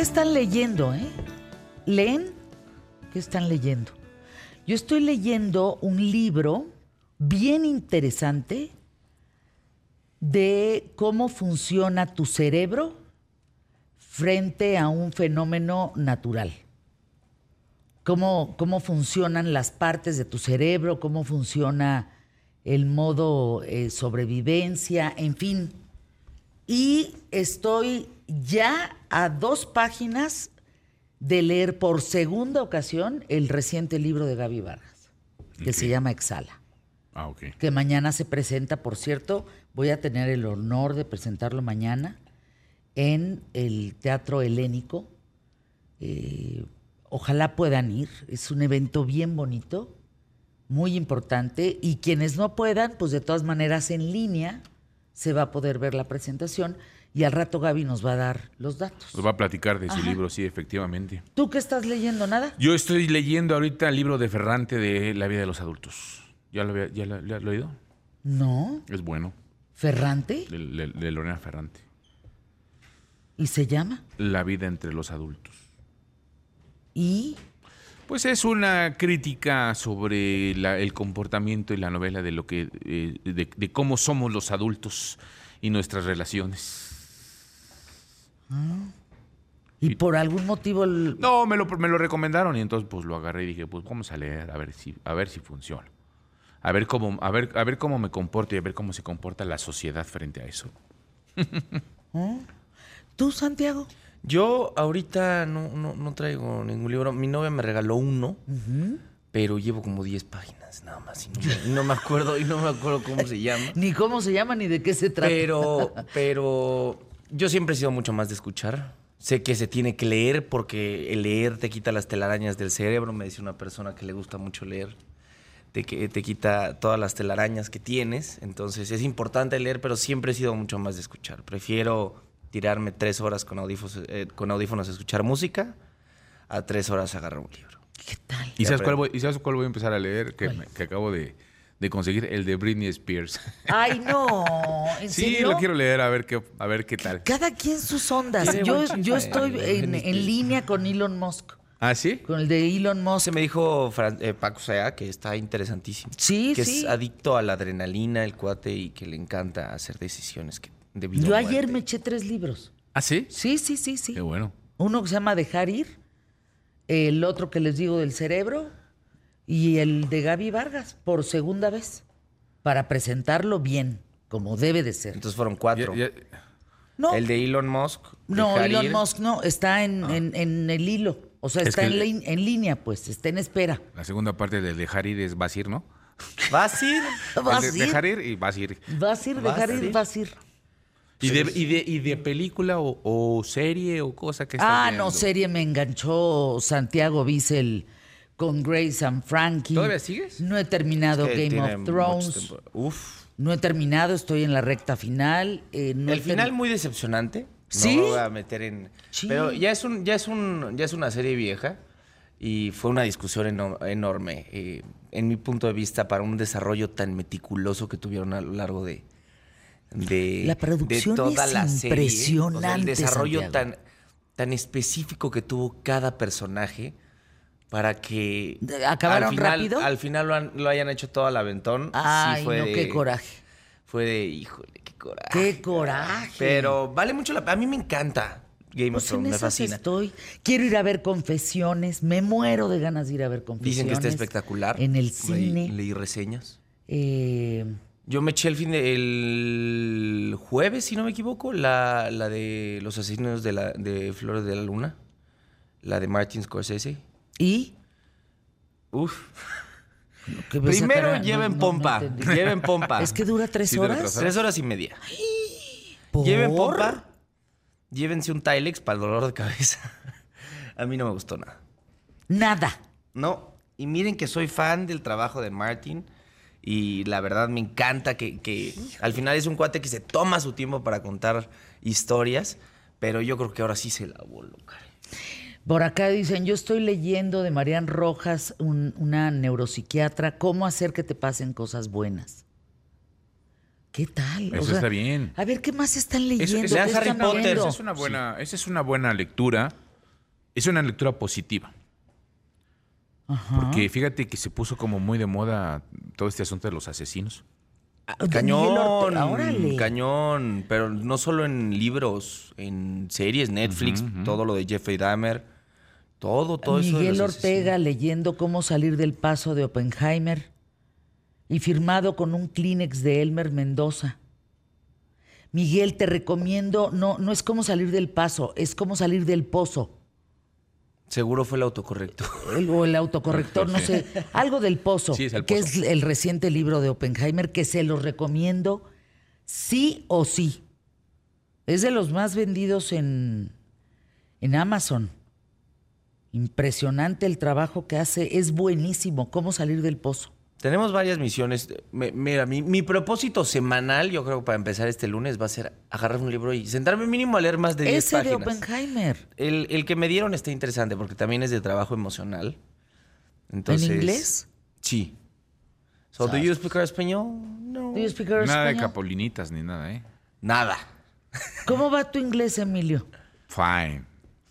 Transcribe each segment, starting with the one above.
¿Qué están leyendo, eh? ¿Leen? ¿Qué están leyendo? Yo estoy leyendo un libro bien interesante de cómo funciona tu cerebro frente a un fenómeno natural. Cómo, cómo funcionan las partes de tu cerebro, cómo funciona el modo eh, sobrevivencia, en fin. Y estoy ya a dos páginas de leer por segunda ocasión el reciente libro de Gaby Vargas, que se llama Exhala. Ah, ok. Que mañana se presenta, por cierto, voy a tener el honor de presentarlo mañana en el Teatro Helénico. Eh, ojalá puedan ir, es un evento bien bonito, muy importante, y quienes no puedan, pues de todas maneras en línea se va a poder ver la presentación y al rato Gaby nos va a dar los datos. Nos va a platicar de su libro, sí, efectivamente. ¿Tú qué estás leyendo? ¿Nada? Yo estoy leyendo ahorita el libro de Ferrante de La vida de los adultos. ¿Ya lo, ya lo, ya lo he oído? No. Es bueno, ¿Ferrante? de, de- de Lorena Ferrante. ¿Y se llama? La vida entre los adultos. ¿Y? Pues es una crítica sobre la- el comportamiento y la novela de lo que eh, de, de cómo somos los adultos y nuestras relaciones. ¿Y por algún motivo el- No, me lo, me lo recomendaron y entonces pues lo agarré y dije, pues vamos a leer a ver si a ver si funciona. A ver cómo a ver a ver cómo me comporto y a ver cómo se comporta la sociedad frente a eso. tú, Santiago? Yo ahorita no, no, no traigo ningún libro. Mi novia me regaló uno, pero llevo como 10 páginas nada más. Y no, me- y no me acuerdo, y no me acuerdo cómo se llama. Ni cómo se llama ni de qué se trata. Pero, pero yo siempre he sido mucho más de escuchar. Sé que se tiene que leer porque el leer te quita las telarañas del cerebro. Me dice una persona que le gusta mucho leer. Te, que- te quita todas las telarañas que tienes. Entonces es importante leer, pero siempre he sido mucho más de escuchar. Prefiero tirarme tres horas con audífonos, eh, con audífonos a escuchar música a tres horas a agarrar un libro. ¿Qué tal? ¿Y sabes, cuál voy, y sabes cuál voy a empezar a leer? Que, me- que acabo de, de conseguir, el de Britney Spears. Ay, no. ¿En sí, serio? lo quiero leer a ver qué, a ver qué tal. Cada quien sus ondas. Yo, estoy en, línea con Elon Musk. ¿Ah, sí? Con el de Elon Musk. Se me dijo Fran- eh, Paco Sea que está interesantísimo. Sí, que sí. es adicto a la adrenalina, el cuate, y que le encanta hacer decisiones que de vida Yo ayer muerte. me eché tres libros. ¿Ah, sí? Sí, sí, sí, sí. Qué bueno. Uno que se llama Dejar ir, el otro que les digo del cerebro y el de Gaby Vargas por segunda vez para presentarlo bien, como debe de ser. Entonces fueron cuatro. Ya- ya- no, El de Elon Musk. no, Elon. Musk no, está en, en- en el hilo. O sea, Es está en, el- en línea, pues, está en espera. la segunda parte de dejar ir es vas a ir, ¿no? ¿Vas a ir? ¿Vas El a de ir? dejar ir y vas a ir. Vas a ir, ¿Vas dejar ir, ir? vas a ir. ¿Y de, y de, y de película o, o serie o cosa que Ah, viendo? no, serie me enganchó Santiago Bissell con Grace and Frankie. ¿Todavía sigues? No he terminado Que Game of Thrones. Uf. No he terminado, estoy en la recta final. eh, no el final muy decepcionante. ¿Sí? No me voy a meter en. Sí. Pero ya es un, ya es un, ya es una serie vieja y fue una discusión eno- enorme. eh, en mi punto de vista, para un desarrollo tan meticuloso que tuvieron a lo largo de. de La producción de toda es la serie. O sea, el impresionante, desarrollo Santiago. tan, tan específico que tuvo cada personaje para que. ¿De- acabaron al final, rápido? Al final lo, han- lo hayan hecho todo al aventón. Ay, sí fue no, de- qué coraje. Fue de, híjole, qué coraje. Qué coraje. Pero vale mucho la pena. A mí me encanta Game of Pues Thrones, me fascina. estoy. Quiero ir a ver confesiones. Me muero de ganas de ir a ver confesiones. Dicen que está espectacular. En el cine. Leí, reseñas. Eh, Yo me eché el fin de el jueves, si no me equivoco, la, la de los asesinos de la de Flores de la Luna, la de Martin Scorsese. Y. Uf. Primero cara, lleven no- no pompa, lleven pompa. Es que dura tres Sí, dura horas. tres horas y media. ¿Por? Lleven pompa, llévense un Tilex para el dolor de cabeza. A mí no me gustó nada. Nada. No, y miren que soy fan del trabajo de Martin y la verdad me encanta que, que al final es un cuate que se toma su tiempo para contar historias, pero yo creo que ahora sí se la voló, caray. Por acá dicen, yo estoy leyendo de Marian Rojas, un- una neuropsiquiatra, cómo hacer que te pasen cosas buenas. ¿Qué tal? Eso está bien. A ver, ¿qué más están leyendo? eso- ¿Qué Lean Harry Potter. Esa es una buena, esa es una buena lectura. es una lectura positiva. Porque fíjate que se puso como muy de moda todo este asunto de los asesinos. Ah, Miguel Cañón, Ortega, cañón, pero no solo en libros, en series, Netflix, todo lo de Jeffrey Dahmer, todo, todo eso. de Miguel Ortega leyendo cómo salir del paso de Oppenheimer y firmado con un Kleenex de Elmer Mendoza. Miguel, te recomiendo, no, no es cómo salir del paso, es cómo salir del pozo. Seguro fue el autocorrecto. El- o el autocorrector, no sé, algo del pozo, Sí, es el que pozo. es el reciente libro de Oppenheimer, que se los recomiendo sí o sí. Es de los más vendidos en, en Amazon. Impresionante el trabajo que hace, es buenísimo, cómo salir del pozo. Tenemos varias misiones. Me- mira, mi, mi propósito semanal, yo creo que para empezar este lunes, va a ser agarrar un libro y sentarme mínimo a leer más de 10 Ese de páginas. Oppenheimer. El, el que me dieron está interesante porque también es de trabajo emocional. Entonces, ¿En inglés? Sí. So, do you speak español? No. Do you speak Nada de capolinitas ni nada, ¿eh? Nada. ¿Cómo va tu inglés, Emilio? Fine.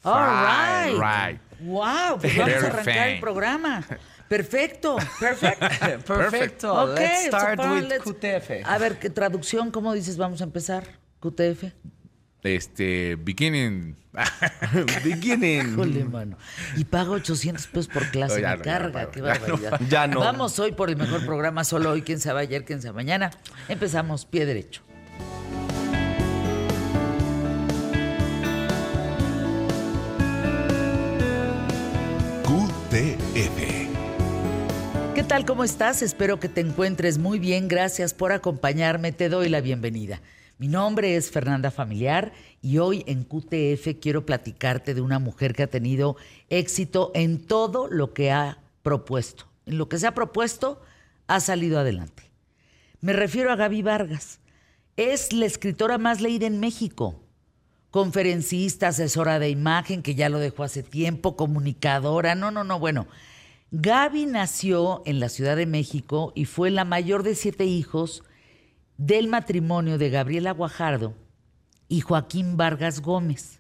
All right. Right. Wow, pues vamos a arrancar fine. el programa. Perfecto. Perfecto. Perfecto. Ok, Let's start so, with let's- QTF. A ver, ¿qué traducción? ¿Cómo dices? Vamos a empezar. QTF. Este, beginning. Beginning. Híjole, mano. Y pago 800 pesos por clase. No, ya carga, no, qué ya no. barbaridad. Ya no. Vamos hoy por el mejor programa, solo hoy, quién sabe ayer, quién sabe mañana. Empezamos, pie derecho. QTF. ¿Qué tal? ¿Cómo estás? Espero que te encuentres muy bien. Gracias por acompañarme. Te doy la bienvenida. Mi nombre es Fernanda Familiar y hoy en QTF quiero platicarte de una mujer que ha tenido éxito en todo lo que ha propuesto. En lo que se ha propuesto, ha salido adelante. Me refiero a Gaby Vargas. Es la escritora más leída en México. Conferencista, asesora de imagen, que ya lo dejó hace tiempo, comunicadora. No, no, no, bueno. Gaby nació en la Ciudad de México y fue la mayor de siete hijos del matrimonio de Gabriela Guajardo y Joaquín Vargas Gómez.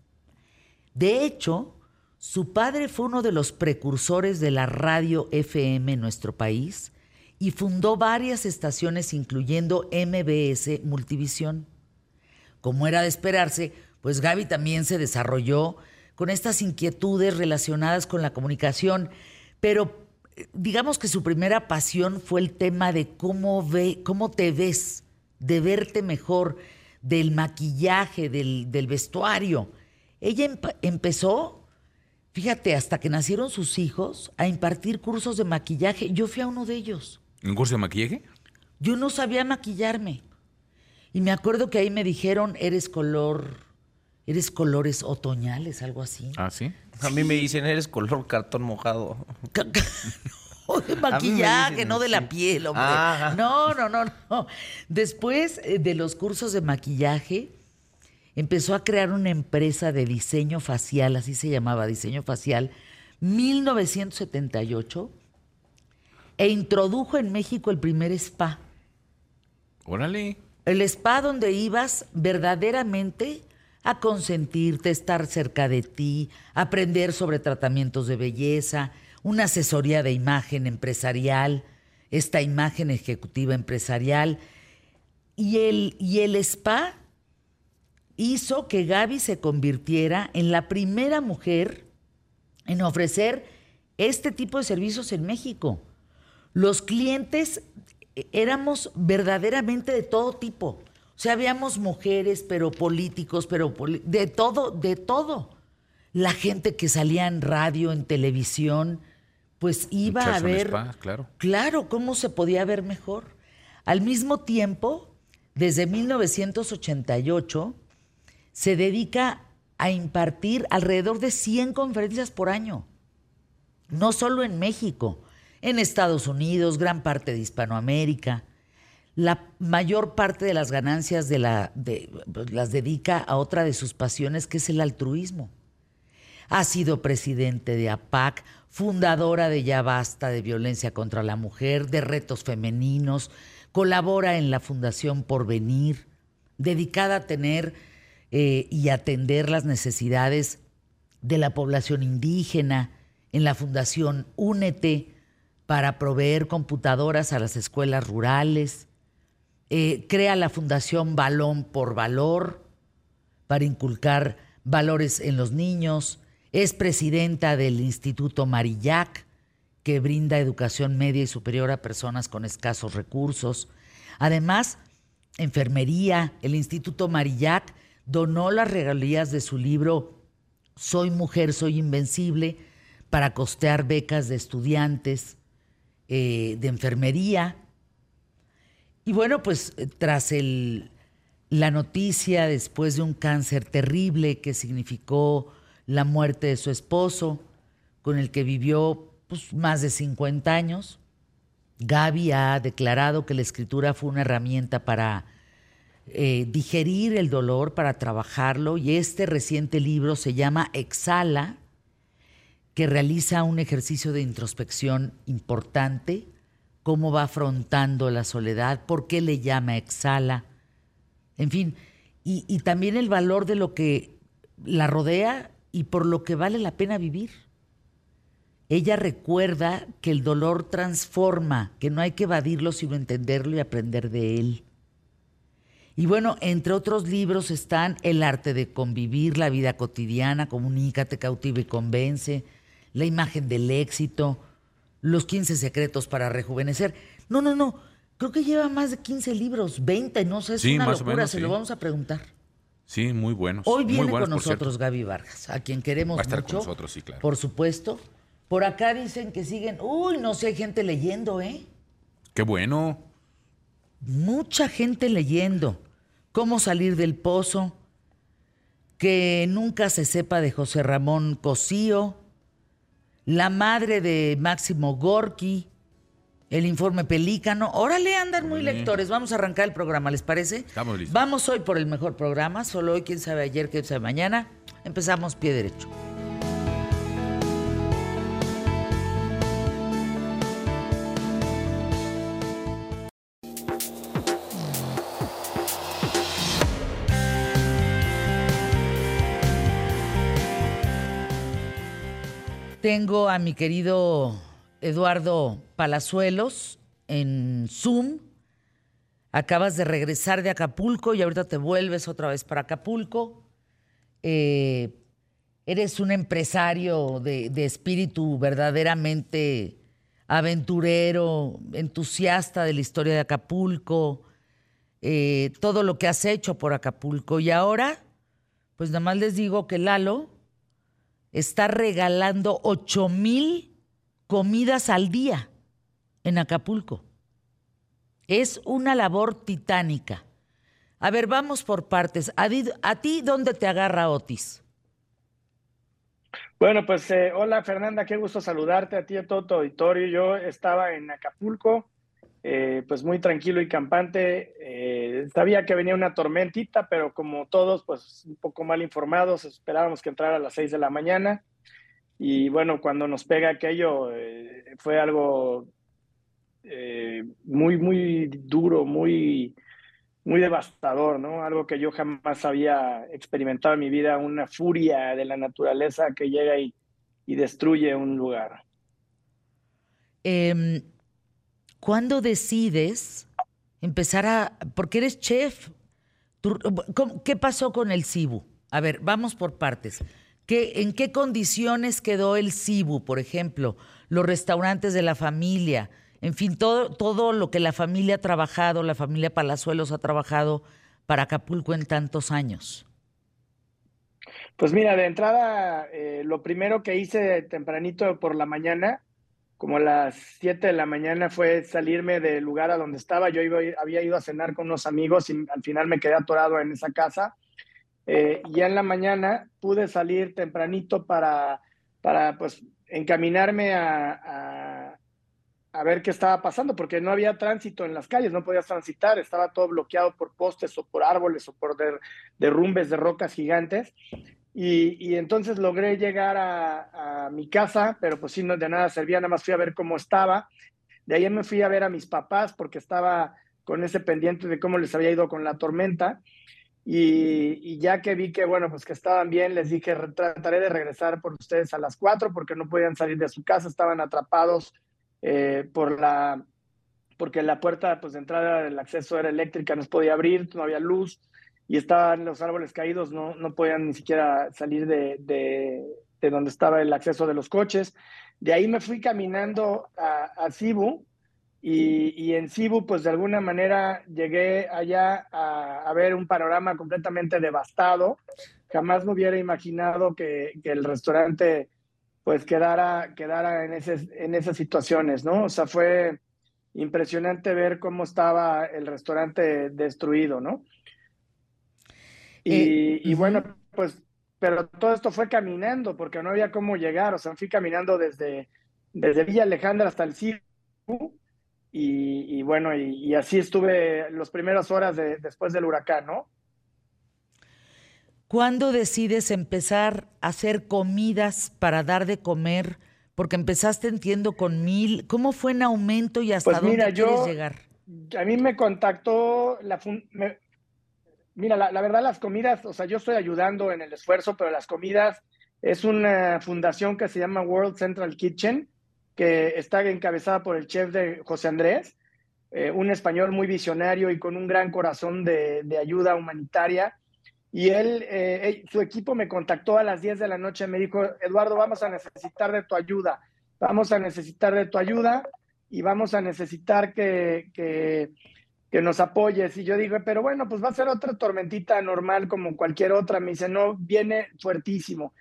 De hecho, su padre fue uno de los precursores de la radio FM en nuestro país y fundó varias estaciones incluyendo MBS Multivisión. Como era de esperarse, pues Gaby también se desarrolló con estas inquietudes relacionadas con la comunicación, pero eh, digamos que su primera pasión fue el tema de cómo ve, cómo te ves, de verte mejor, del maquillaje, del, del vestuario. Ella empezó, fíjate, hasta que nacieron sus hijos, a impartir cursos de maquillaje. Yo fui a uno de ellos. ¿Un curso de maquillaje? Yo no sabía maquillarme. Y me acuerdo que ahí me dijeron, eres color, eres colores otoñales, algo así. Ah, sí. A mí me dicen, eres color cartón mojado. O de maquillaje, dicen no de la piel, hombre. Ah. No, no, no, no. Después eh, de los cursos de maquillaje, empezó a crear una empresa de diseño facial, así se llamaba, diseño facial, 1978, e introdujo en México el primer spa. Órale. El spa donde ibas verdaderamente a consentirte, estar cerca de ti, aprender sobre tratamientos de belleza, una asesoría de imagen empresarial, esta imagen ejecutiva empresarial. Y el, y el spa hizo que Gaby se convirtiera en la primera mujer en ofrecer este tipo de servicios en México. Los clientes eh, éramos verdaderamente de todo tipo. O sea, habíamos mujeres, pero políticos, pero poli- de todo, de todo. La gente que salía en radio, en televisión, pues iba a ver, spa, claro. claro, cómo se podía ver mejor. Al mismo tiempo, desde 1988, se dedica a impartir alrededor de 100 conferencias por año. No solo en México, en Estados Unidos, gran parte de Hispanoamérica. La mayor parte de las ganancias pues, las dedica a otra de sus pasiones, que es el altruismo. Ha sido presidente de APAC, fundadora de Ya Basta de Violencia contra la Mujer, de Retos Femeninos, colabora en la Fundación Porvenir, dedicada a tener eh, y atender las necesidades de la población indígena, en la Fundación Únete para proveer computadoras a las escuelas rurales, eh, crea la Fundación Balón por Valor para inculcar valores en los niños, es presidenta del Instituto Marillac, que brinda educación media y superior a personas con escasos recursos. Además, enfermería, el Instituto Marillac donó las regalías de su libro Soy mujer, soy invencible para costear becas de estudiantes eh, de enfermería. Y bueno, pues eh, tras la noticia después de un cáncer terrible que significó la muerte de su esposo, con el que vivió pues, más de 50 años, Gaby ha declarado que la escritura fue una herramienta para eh, digerir el dolor, para trabajarlo, y este reciente libro se llama Exhala, que realiza un ejercicio de introspección importante, cómo va afrontando la soledad, por qué le llama Exhala, en fin, y, también el valor de lo que la rodea y por lo que vale la pena vivir. Ella recuerda que el dolor transforma, que no hay que evadirlo sino entenderlo y aprender de él. Y bueno, entre otros libros están El arte de convivir, la vida cotidiana, Comunícate, cautiva y convence, La imagen del éxito, Los 15 secretos para rejuvenecer. No, no, no. Creo que lleva más de 15 libros, 20, no sé, es una locura, se lo vamos a preguntar. Sí, muy buenos. Hoy viene con nosotros Gaby Vargas, a quien queremos Va a estar mucho. con nosotros, sí, claro. Por supuesto. Por acá dicen que siguen. Uy, no sé, hay gente leyendo, ¿eh? Qué bueno. Mucha gente leyendo cómo salir del pozo, que nunca se sepa de José Ramón Cosío, la madre de Máximo Gorki, el informe Pelícano. Órale, andan muy lectores. Vamos a arrancar el programa, ¿les parece? Estamos listos. Vamos hoy por el mejor programa, solo hoy, quién sabe ayer, quién sabe mañana. Empezamos pie derecho. Tengo a mi querido Eduardo Palazuelos en Zoom. Acabas de regresar de Acapulco y ahorita te vuelves otra vez para Acapulco. Eh, eres un empresario de, espíritu verdaderamente aventurero, entusiasta de la historia de Acapulco, eh, todo lo que has hecho por Acapulco. Y ahora, pues nada más les digo que Lalo está regalando 8 mil comidas al día en Acapulco. Es una labor titánica. A ver, vamos por partes. ¿A, ti dónde te agarra Otis? Bueno, pues eh, hola Fernanda, qué gusto saludarte a ti, a todo tu auditorio. Yo estaba en Acapulco, eh, pues muy tranquilo y campante. Eh, sabía que venía una tormentita, pero como todos, pues un poco mal informados, esperábamos que entrara a las 6 de la mañana. Y bueno, cuando nos pega aquello, eh, fue algo muy, muy duro, muy, muy devastador, ¿no? Algo que yo jamás había experimentado en mi vida, una furia de la naturaleza que llega y, y destruye un lugar. Eh, ¿Cuándo decides empezar a, porque eres chef, ¿tú, ¿qué pasó con el Cibu? A ver, vamos por partes. ¿Qué, ¿En qué condiciones quedó el Cibu, por ejemplo? Los restaurantes de la familia, en fin, todo, todo lo que la familia ha trabajado, la familia Palazuelos ha trabajado para Acapulco en tantos años. Pues mira, de entrada, eh, lo primero que hice tempranito por la mañana, como a las 7 de la mañana, fue salirme del lugar a donde estaba. Yo iba, había ido a cenar con unos amigos y al final me quedé atorado en esa casa. Eh, ya en la mañana pude salir tempranito para, para pues, encaminarme a, a, ver qué estaba pasando, porque no había tránsito en las calles, no podías transitar, estaba todo bloqueado por postes o por árboles o por der, derrumbes de rocas gigantes. Y, entonces logré llegar a, a, mi casa, pero pues sí, no de nada servía, nada más fui a ver cómo estaba. De ahí me fui a ver a mis papás porque estaba con ese pendiente de cómo les había ido con la tormenta. Y, ya que vi que, bueno, pues que estaban bien, les dije, trataré de regresar por ustedes a las cuatro porque no podían salir de su casa, estaban atrapados eh, por la, porque la puerta pues, de entrada del acceso era eléctrica, no se podía abrir, no había luz y estaban los árboles caídos, no, no podían ni siquiera salir de, de, donde estaba el acceso de los coches. De ahí me fui caminando a, a y, en Cibu, pues de alguna manera llegué allá a, ver un panorama completamente devastado. Jamás me hubiera imaginado que, el restaurante pues quedara, quedara en, ese, en esas situaciones, ¿no? O sea, fue impresionante ver cómo estaba el restaurante destruido, ¿no? Y, eh, bueno, pues, pero todo esto fue caminando porque no había cómo llegar, o sea, fui caminando desde, desde Villa Alejandra hasta el Cibu y, bueno, y, así estuve las primeras horas después del huracán, ¿no? ¿Cuándo decides empezar a hacer comidas para dar de comer? Porque empezaste, entiendo, con mil. ¿Cómo fue en aumento y hasta pues dónde quieres llegar? A mí me contactó la... mira, la, verdad, las comidas, o sea, yo estoy ayudando en el esfuerzo, pero las comidas es una fundación que se llama World Central Kitchen que está encabezada por el chef de José Andrés, eh, un español muy visionario y con un gran corazón de, ayuda humanitaria. Y él, eh, su equipo me contactó a las 10 de la noche, me dijo, Eduardo, vamos a necesitar de tu ayuda, vamos a necesitar de tu ayuda y vamos a necesitar que, que nos apoyes. Y yo dije, pero bueno, pues va a ser otra tormentita normal como cualquier otra. Me dice, no, viene fuertísimo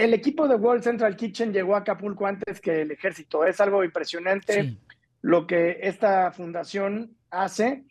el equipo de World Central Kitchen llegó a Acapulco antes que el ejército. Es algo impresionante lo que esta fundación hace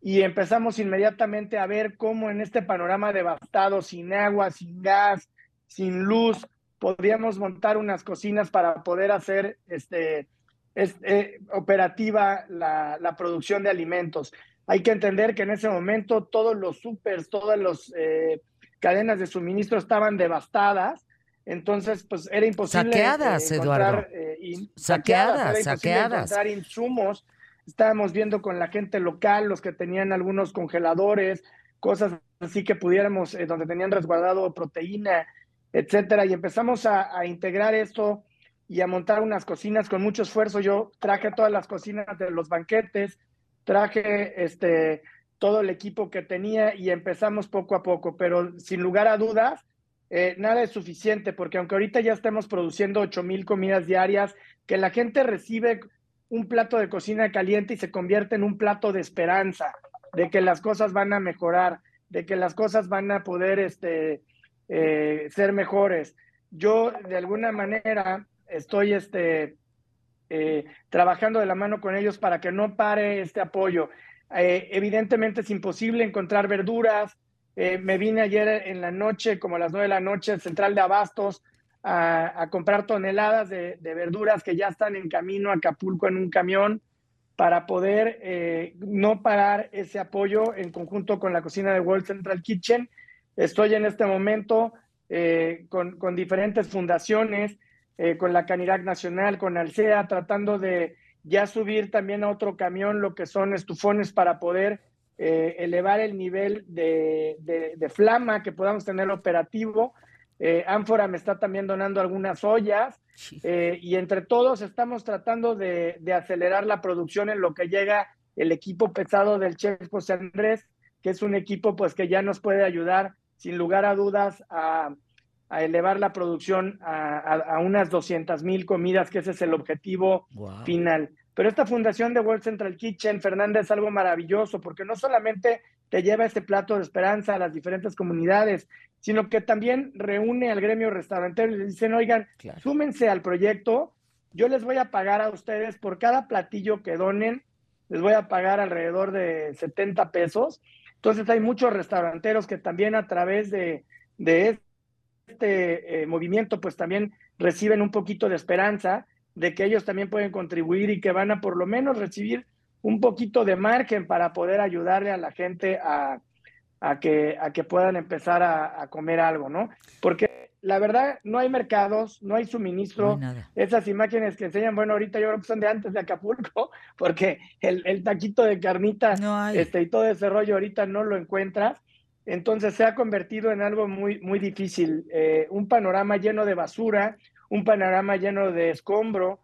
y empezamos inmediatamente a ver cómo en este panorama devastado, sin agua, sin gas, sin luz, podríamos montar unas cocinas para poder hacer este, este operativa la, producción de alimentos. Hay que entender que en ese momento todos los supers, todas las eh, cadenas de suministro estaban devastadas entonces, pues era imposible. Saqueadas, Eduardo. Eh, saqueadas, saqueadas. Encontrar insumos. Estábamos viendo con la gente local, los que tenían algunos congeladores, cosas así que pudiéramos, eh, donde tenían resguardado proteína, etcétera. Y empezamos a, a, integrar esto y a montar unas cocinas con mucho esfuerzo. Yo traje todas las cocinas de los banquetes, traje este todo el equipo que tenía y empezamos poco a poco, pero sin lugar a dudas eh, nada es suficiente, porque aunque ahorita ya estemos produciendo 8 mil comidas diarias, que la gente recibe un plato de cocina caliente y se convierte en un plato de esperanza, de que las cosas van a mejorar, de que las cosas van a poder este, eh, ser mejores. Yo, de alguna manera, estoy este, eh, trabajando de la mano con ellos para que no pare este apoyo. evidentemente es imposible encontrar verduras, eh, me vine ayer en la noche, como a las nueve de la noche, al Central de Abastos, a, comprar toneladas de, verduras que ya están en camino a Acapulco en un camión para poder eh, no parar ese apoyo en conjunto con la cocina de World Central Kitchen. Estoy en este momento eh, con, con, diferentes fundaciones, con la Canirac Nacional, con Alcea, tratando de ya subir también a otro camión lo que son estufones para poder eh, elevar el nivel de, flama que podamos tener operativo. Eh, Ánfora me está también donando algunas ollas eh, y entre todos estamos tratando de, acelerar la producción en lo que llega el equipo pesado del chef José Andrés, que es un equipo pues que ya nos puede ayudar sin lugar a dudas a, elevar la producción a, unas 200 mil comidas, que ese es el objetivo final. Pero esta fundación de World Central Kitchen, Fernanda, es algo maravilloso porque no solamente te lleva este plato de esperanza a las diferentes comunidades, sino que también reúne al gremio restaurantero y les dicen, oigan, súmense al proyecto, yo les voy a pagar a ustedes por cada platillo que donen, les voy a pagar alrededor de 70 pesos. Entonces hay muchos restauranteros que también a través de, este eh, movimiento, pues también reciben un poquito de esperanza de que ellos también pueden contribuir y que van a por lo menos recibir un poquito de margen para poder ayudarle a la gente a, que, a que puedan empezar a, comer algo, ¿no? Porque la verdad no hay mercados, no hay suministro. Esas imágenes que enseñan, bueno, ahorita yo creo que son de antes de Acapulco, porque el, taquito de carnita este, y todo ese rollo ahorita no lo encuentras. Entonces se ha convertido en algo muy, muy difícil. Eh, un panorama lleno de basura, un panorama lleno de escombro,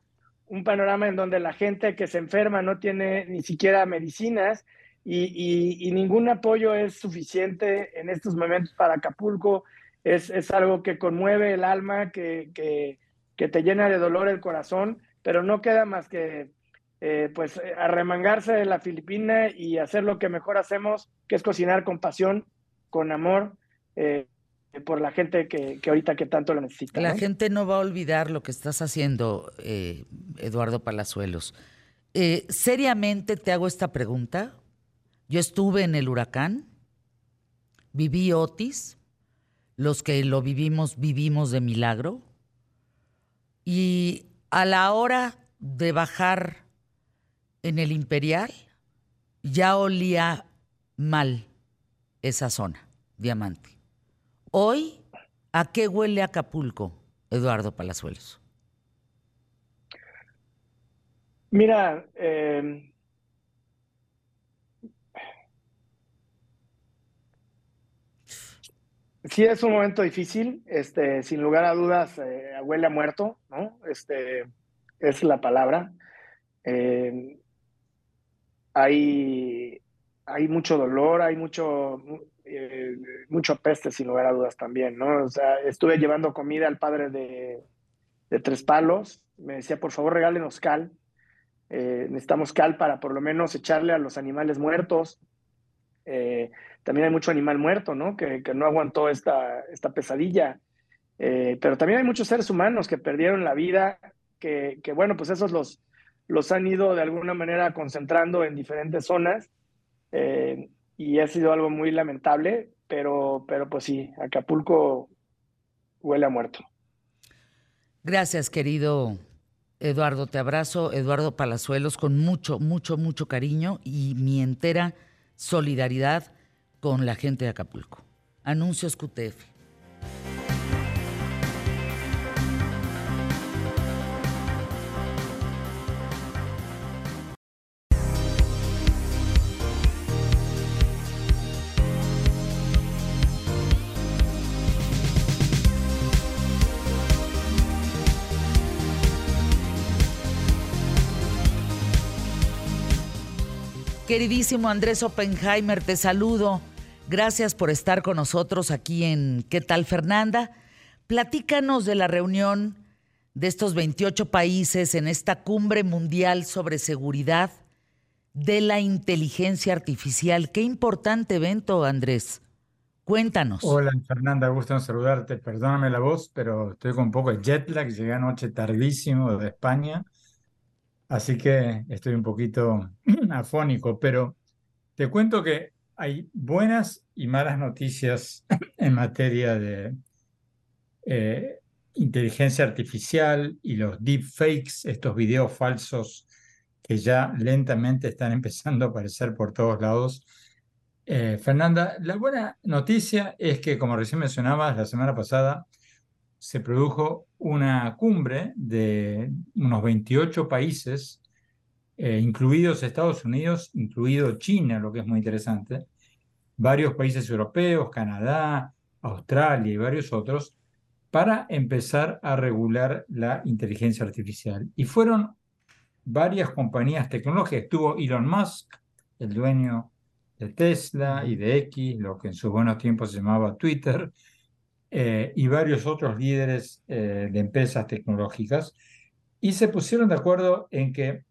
un panorama en donde la gente que se enferma no tiene ni siquiera medicinas y, ningún apoyo es suficiente en estos momentos para Acapulco. Es, es algo que conmueve el alma, que, que, te llena de dolor el corazón, pero no queda más que eh, pues arremangarse de la Filipina y hacer lo que mejor hacemos, que es cocinar con pasión con amor eh, por la gente que, ahorita que tanto lo necesita. La gente no va a olvidar lo que estás haciendo, eh, Eduardo Palazuelos. Eh, seriamente te hago esta pregunta. Yo estuve en el huracán, viví Otis, los que lo vivimos vivimos de milagro, y a la hora de bajar en el Imperial, ya olía mal esa zona, Diamante. Hoy, ¿a qué huele Acapulco, Eduardo Palazuelos? Mira, eh, sí es un momento difícil, este, sin lugar a dudas, eh, huele a muerto, ¿no? Este, es la palabra. Eh, hay hay mucho dolor, hay mucho, eh, mucho peste, sin lugar a dudas también, ¿no? O sea, estuve llevando comida al padre de, Tres Palos, me decía, por favor, regálenos cal, eh, necesitamos cal para por lo menos echarle a los animales muertos. Eh, también hay mucho animal muerto, ¿no? Que, no aguantó esta, esta pesadilla. pero también hay muchos seres humanos que perdieron la vida, que, que bueno, pues esos los, los han ido de alguna manera concentrando en diferentes zonas eh, y ha sido algo muy lamentable, pero, pero pues sí, Acapulco huele a muerto. Gracias, querido Eduardo. Te abrazo, Eduardo Palazuelos, con mucho, mucho, mucho cariño y mi entera solidaridad con la gente de Acapulco. Anuncios QTF. Queridísimo Andrés Oppenheimer, te saludo. Gracias por estar con nosotros aquí en ¿Qué tal Fernanda? Platícanos de la reunión de estos 28 países en esta cumbre mundial sobre seguridad de la inteligencia artificial. Qué importante evento, Andrés. Cuéntanos. Hola, Fernanda, gusto en saludarte. Perdóname la voz, pero estoy con un poco de jet lag. Llegué anoche tardísimo de España Así que estoy un poquito afónico, pero te cuento que hay buenas y malas noticias en materia de eh, inteligencia artificial y los deepfakes, estos videos falsos que ya lentamente están empezando a aparecer por todos lados. Eh, Fernanda, la buena noticia es que, como recién mencionabas, la semana pasada se produjo una cumbre de unos 28 países, eh, incluidos Estados Unidos, incluido China, lo que es muy interesante, varios países europeos, Canadá, Australia y varios otros, para empezar a regular la inteligencia artificial. Y fueron varias compañías tecnológicas. Estuvo Elon Musk, el dueño de Tesla y de X, lo que en sus buenos tiempos se llamaba Twitter, eh, y varios otros líderes eh, de empresas tecnológicas, y se pusieron de acuerdo en que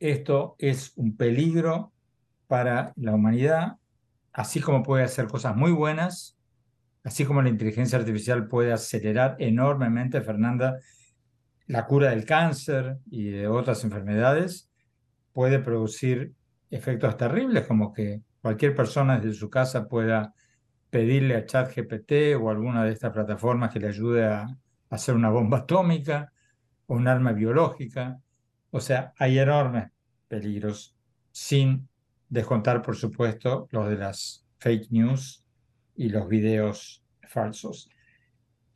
esto es un peligro para la humanidad, así como puede hacer cosas muy buenas, así como la inteligencia artificial puede acelerar enormemente, Fernanda, la cura del cáncer y de otras enfermedades, puede producir efectos terribles como que cualquier persona desde su casa pueda pedirle a ChatGPT o alguna de estas plataformas que le ayude a hacer una bomba atómica o un arma biológica. O sea, hay enormes peligros, sin descontar, por supuesto, los de las fake news y los videos falsos.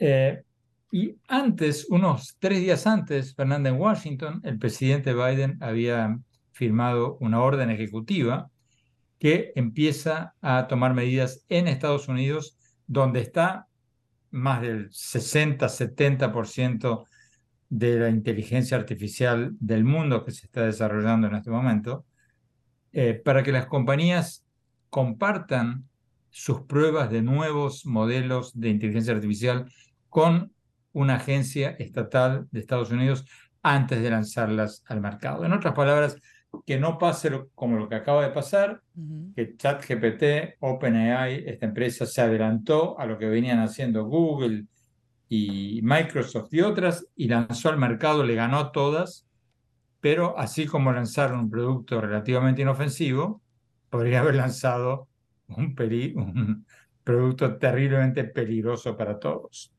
Eh, y antes, unos tres días antes, Fernanda, en Washington, el presidente Biden había firmado una orden ejecutiva que empieza a tomar medidas en Estados Unidos, donde está más del 60-70% de la inteligencia artificial del mundo que se está desarrollando en este momento, eh, para que las compañías compartan sus pruebas de nuevos modelos de inteligencia artificial con una agencia estatal de Estados Unidos antes de lanzarlas al mercado. En otras palabras, que no pase como lo que acaba de pasar, que ChatGPT, OpenAI, esta empresa se adelantó a lo que venían haciendo Google y Microsoft y otras y lanzó al mercado, le ganó todas, pero así como lanzaron un producto relativamente inofensivo, podría haber lanzado un, un producto terriblemente peligroso para todos.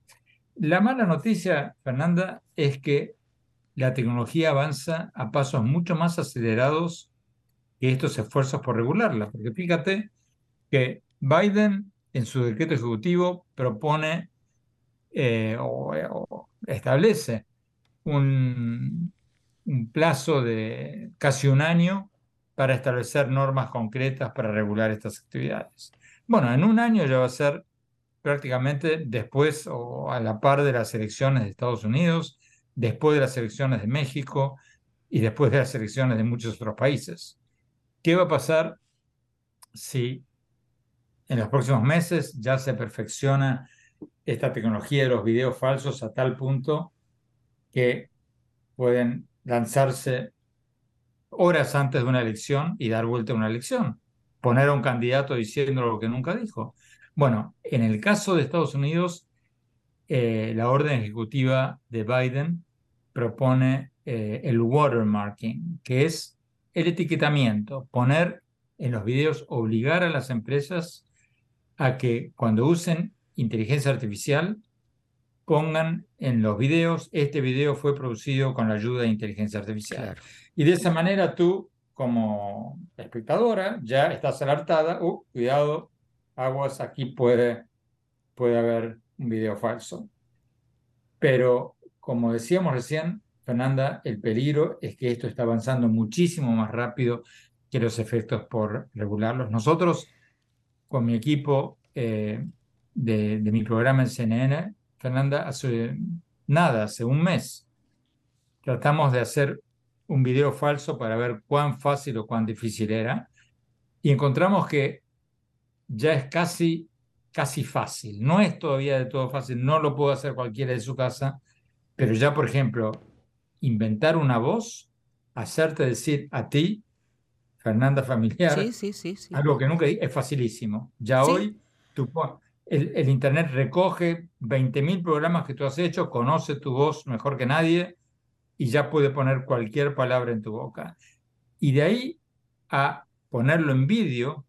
La mala noticia, Fernanda, es que la tecnología avanza a pasos mucho más acelerados que estos esfuerzos por regularla. Porque fíjate que Biden en su decreto ejecutivo propone eh, o, establece un, un plazo de casi un año para establecer normas concretas para regular estas actividades. Bueno, en un año ya va a ser prácticamente después o a la par de las elecciones de Estados Unidos después de las elecciones de México y después de las elecciones de muchos otros países. ¿Qué va a pasar si en los próximos meses ya se perfecciona esta tecnología de los videos falsos a tal punto que pueden lanzarse horas antes de una elección y dar vuelta a una elección? Poner a un candidato diciendo lo que nunca dijo. Bueno, en el caso de Estados Unidos, eh, la orden ejecutiva de Biden propone eh, el watermarking, que es el etiquetamiento, poner en los videos, obligar a las empresas a que cuando usen inteligencia artificial pongan en los videos, este video fue producido con la ayuda de inteligencia artificial. Y de esa manera tú, como espectadora, ya estás alertada, uh, cuidado, aguas, aquí puede, puede haber un video falso. Pero como decíamos recién, Fernanda, el peligro es que esto está avanzando muchísimo más rápido que los efectos por regularlos. Nosotros, con mi equipo eh, de, mi programa en CNN, Fernanda, hace nada, hace un mes, tratamos de hacer un video falso para ver cuán fácil o cuán difícil era y encontramos que ya es casi, casi fácil. No es todavía de todo fácil, no lo puede hacer cualquiera de su casa, pero ya, por ejemplo, inventar una voz, hacerte decir a ti, Fernanda Familiar, algo que nunca es facilísimo. Ya hoy el, el, Internet recoge 20.000 programas que tú has hecho, conoce tu voz mejor que nadie y ya puede poner cualquier palabra en tu boca. Y de ahí a ponerlo en vídeo,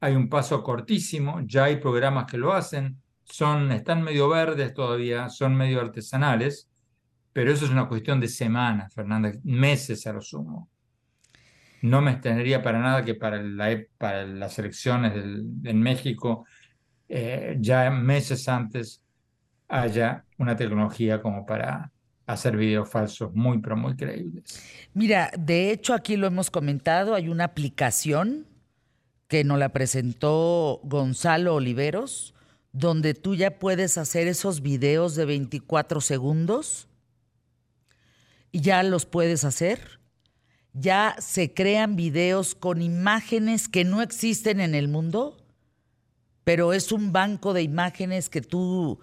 hay un paso cortísimo, ya hay programas que lo hacen, son, están medio verdes todavía, son medio artesanales, pero eso es una cuestión de semanas, Fernanda, meses a lo sumo. No me extendería para nada que para, la, para las elecciones en México, eh, ya meses antes, haya una tecnología como para hacer videos falsos muy, pero muy creíbles. Mira, de hecho aquí lo hemos comentado, hay una aplicación que nos la presentó Gonzalo Oliveros, donde tú ya puedes hacer esos videos de 24 segundos y ya los puedes hacer. Ya se crean videos con imágenes que no existen en el mundo, pero es un banco de imágenes que tú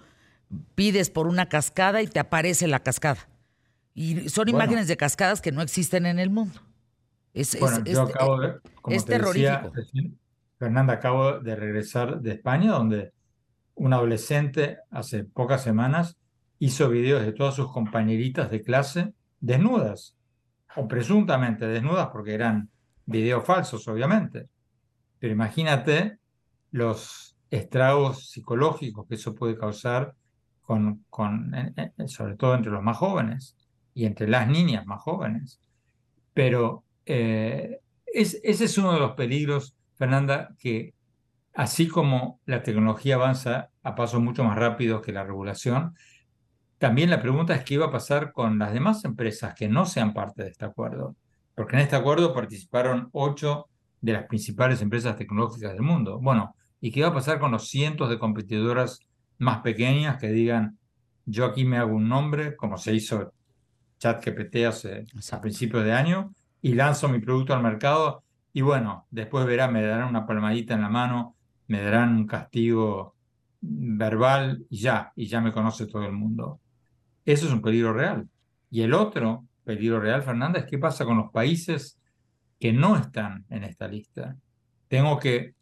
pides por una cascada y te aparece la cascada. Y son imágenes de cascadas que no existen en el mundo. Es, bueno, yo acabo de, como terrorífico. Fernanda, acabo de regresar de España, donde un adolescente hace pocas semanas hizo videos de todas sus compañeritas de clase desnudas, o presuntamente desnudas, porque eran videos falsos, obviamente. Pero imagínate los estragos psicológicos que eso puede causar, sobre todo entre los más jóvenes y entre las niñas más jóvenes. Pero eh, ese es uno de los peligros, Fernanda, que así como la tecnología avanza a pasos mucho más rápidos que la regulación, también la pregunta es qué va a pasar con las demás empresas que no sean parte de este acuerdo. Porque en este acuerdo participaron ocho de las principales empresas tecnológicas del mundo. Bueno, ¿y qué va a pasar con los cientos de competidoras más pequeñas que digan, yo aquí me hago un nombre, como se hizo ChatGPT hace a principios de año, y lanzo mi producto al mercado y bueno, después verá, me darán una palmadita en la mano, me darán un castigo verbal y ya, y ya me conoce todo el mundo. Eso es un peligro real. Y el otro peligro real, Fernanda, es qué pasa con los países que no están en esta lista. Tengo que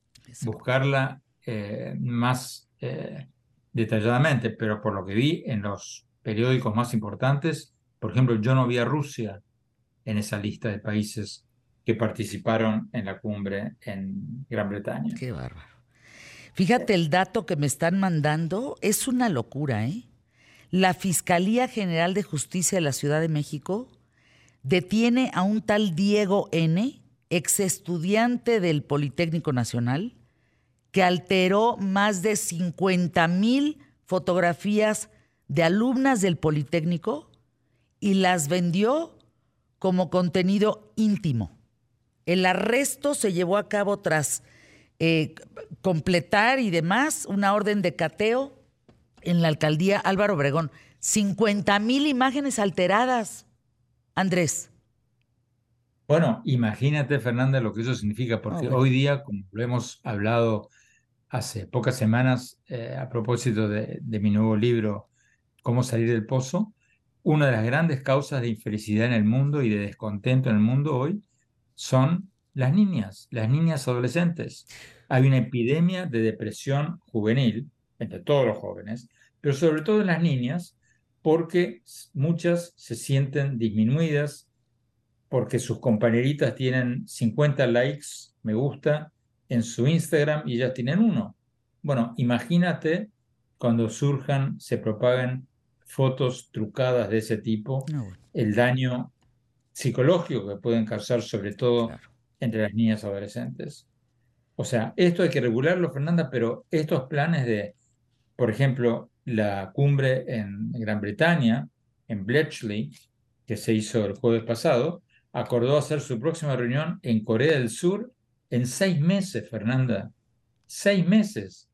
buscarla eh, más eh, detalladamente, pero por lo que vi en los periódicos más importantes, por ejemplo, yo no vi a Rusia en esa lista de países que participaron en la cumbre en Gran Bretaña. Qué bárbaro. Fíjate, el dato que me están mandando es una locura, ¿eh? La Fiscalía General de Justicia de la Ciudad de México detiene a un tal Diego N., ex estudiante del Politécnico Nacional, que alteró más de 50 mil fotografías de alumnas del Politécnico y las vendió como contenido íntimo. El arresto se llevó a cabo tras eh, completar y demás una orden de cateo en la alcaldía Álvaro Obregón. 50 mil imágenes alteradas, Andrés. Bueno, imagínate, Fernanda, lo que eso significa, porque hoy día, como lo hemos hablado hace pocas semanas eh, a propósito de, de mi nuevo libro, Cómo salir del pozo, una de las grandes causas de infelicidad en el mundo y de descontento en el mundo hoy son las niñas, las niñas adolescentes. Hay una epidemia de depresión juvenil entre todos los jóvenes, pero sobre todo en las niñas, porque muchas se sienten disminuidas, porque sus compañeritas tienen 50 likes, me gusta, en su Instagram y ellas tienen uno. Bueno, imagínate cuando surjan, se propagan fotos trucadas de ese tipo, el daño psicológico que pueden causar sobre todo entre las niñas adolescentes. O sea, esto hay que regularlo, Fernanda, pero estos planes de, por ejemplo, la cumbre en Gran Bretaña, en Bletchley, que se hizo el jueves pasado, acordó hacer su próxima reunión en Corea del Sur en seis meses, Fernanda. Seis meses.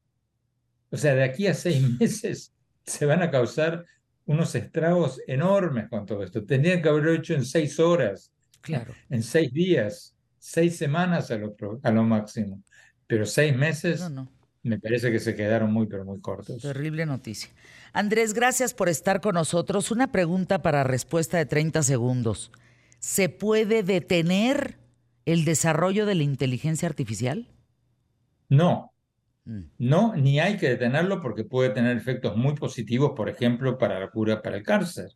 O sea, de aquí a seis meses se van a causar unos estragos enormes con todo esto. Tendrían que haberlo hecho en seis horas, claro. en seis días, seis semanas a lo, a lo máximo. Pero seis meses me parece que se quedaron muy, pero muy cortos. Terrible noticia. Andrés, gracias por estar con nosotros. Una pregunta para respuesta de 30 segundos. ¿Se puede detener el desarrollo de la inteligencia artificial? No, Mm. No, ni hay que detenerlo porque puede tener efectos muy positivos, por ejemplo, para la cura para el cáncer,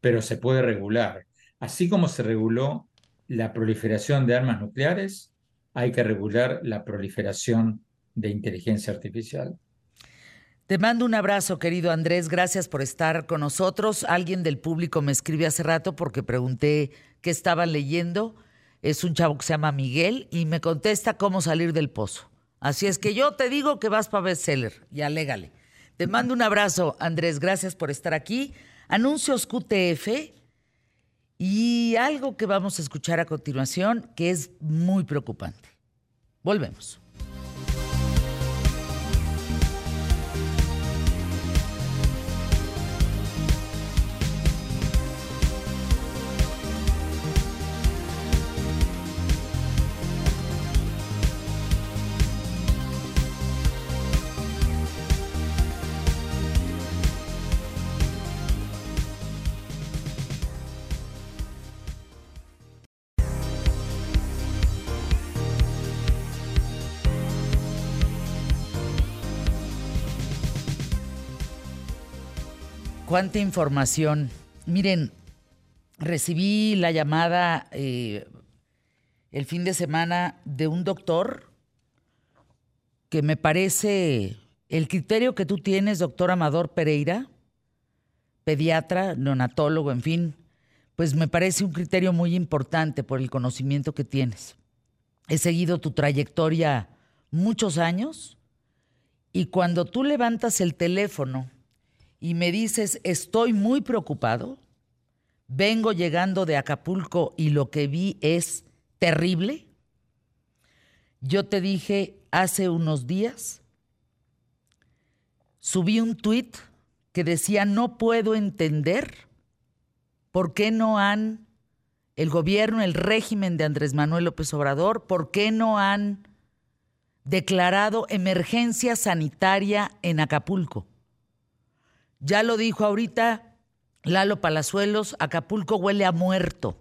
pero se puede regular. Así como se reguló la proliferación de armas nucleares, hay que regular la proliferación de inteligencia artificial. Te mando un abrazo, querido Andrés. Gracias por estar con nosotros. Alguien del público me escribe hace rato porque pregunté qué estaban leyendo. Es un chavo que se llama Miguel y me contesta cómo salir del pozo. Así es que yo te digo que vas para bestseller y alégale. Te mando un abrazo, Andrés. Gracias por estar aquí. Anuncios QTF y algo que vamos a escuchar a continuación que es muy preocupante. Volvemos. Cuánta información. Miren, recibí la llamada eh, el fin de semana de un doctor que me parece el criterio que tú tienes, doctor Amador Pereira, pediatra, neonatólogo, en fin, pues me parece un criterio muy importante por el conocimiento que tienes. He seguido tu trayectoria muchos años y cuando tú levantas el teléfono y me dices, estoy muy preocupado, vengo llegando de Acapulco y lo que vi es terrible, yo te dije hace unos días, subí un tuit que decía, no puedo entender por qué no han, el gobierno, el régimen de Andrés Manuel López Obrador, por qué no han declarado emergencia sanitaria en Acapulco. Ya lo dijo ahorita Lalo Palazuelos, Acapulco huele a muerto.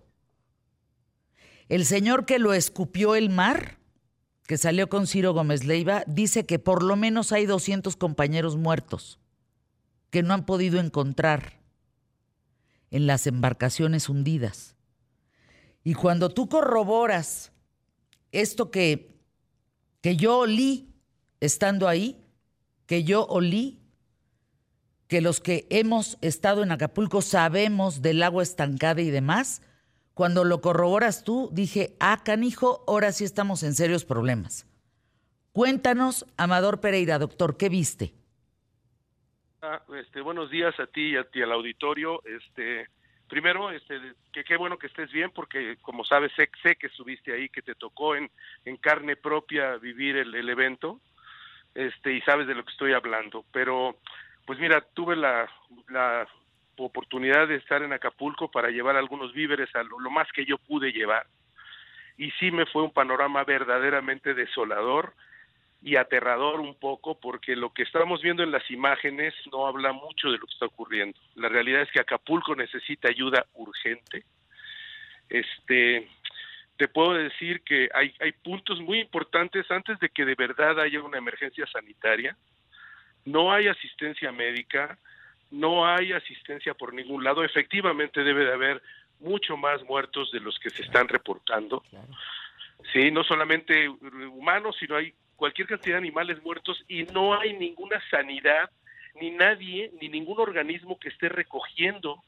El señor que lo escupió el mar, que salió con Ciro Gómez Leiva, dice que por lo menos hay 200 compañeros muertos que no han podido encontrar en las embarcaciones hundidas. Y cuando tú corroboras esto que, que yo olí estando ahí, que yo olí, que los que hemos estado en Acapulco sabemos del agua estancada y demás, cuando lo corroboras tú, dije, ah, canijo, ahora sí estamos en serios problemas. Cuéntanos, Amador Pereira, doctor, ¿qué viste? Ah, este, buenos días a ti y a ti al auditorio. Este, primero, este, que qué bueno que estés bien, porque como sabes, sé, sé que estuviste ahí, que te tocó en, en carne propia vivir el, el, evento, este, y sabes de lo que estoy hablando. Pero, pues mira, tuve la, oportunidad de estar en Acapulco para llevar algunos víveres a lo, lo más que yo pude llevar. Y sí me fue un panorama verdaderamente desolador y aterrador un poco porque lo que estamos viendo en las imágenes no habla mucho de lo que está ocurriendo. La realidad es que Acapulco necesita ayuda urgente. Este, te puedo decir que hay, hay puntos muy importantes antes de que de verdad haya una emergencia sanitaria. No hay asistencia médica, no hay asistencia por ningún lado. Efectivamente debe de haber mucho más muertos de los que se están reportando. Sí, no solamente humanos, sino hay cualquier cantidad de animales muertos y no hay ninguna sanidad, ni nadie, ni ningún organismo que esté recogiendo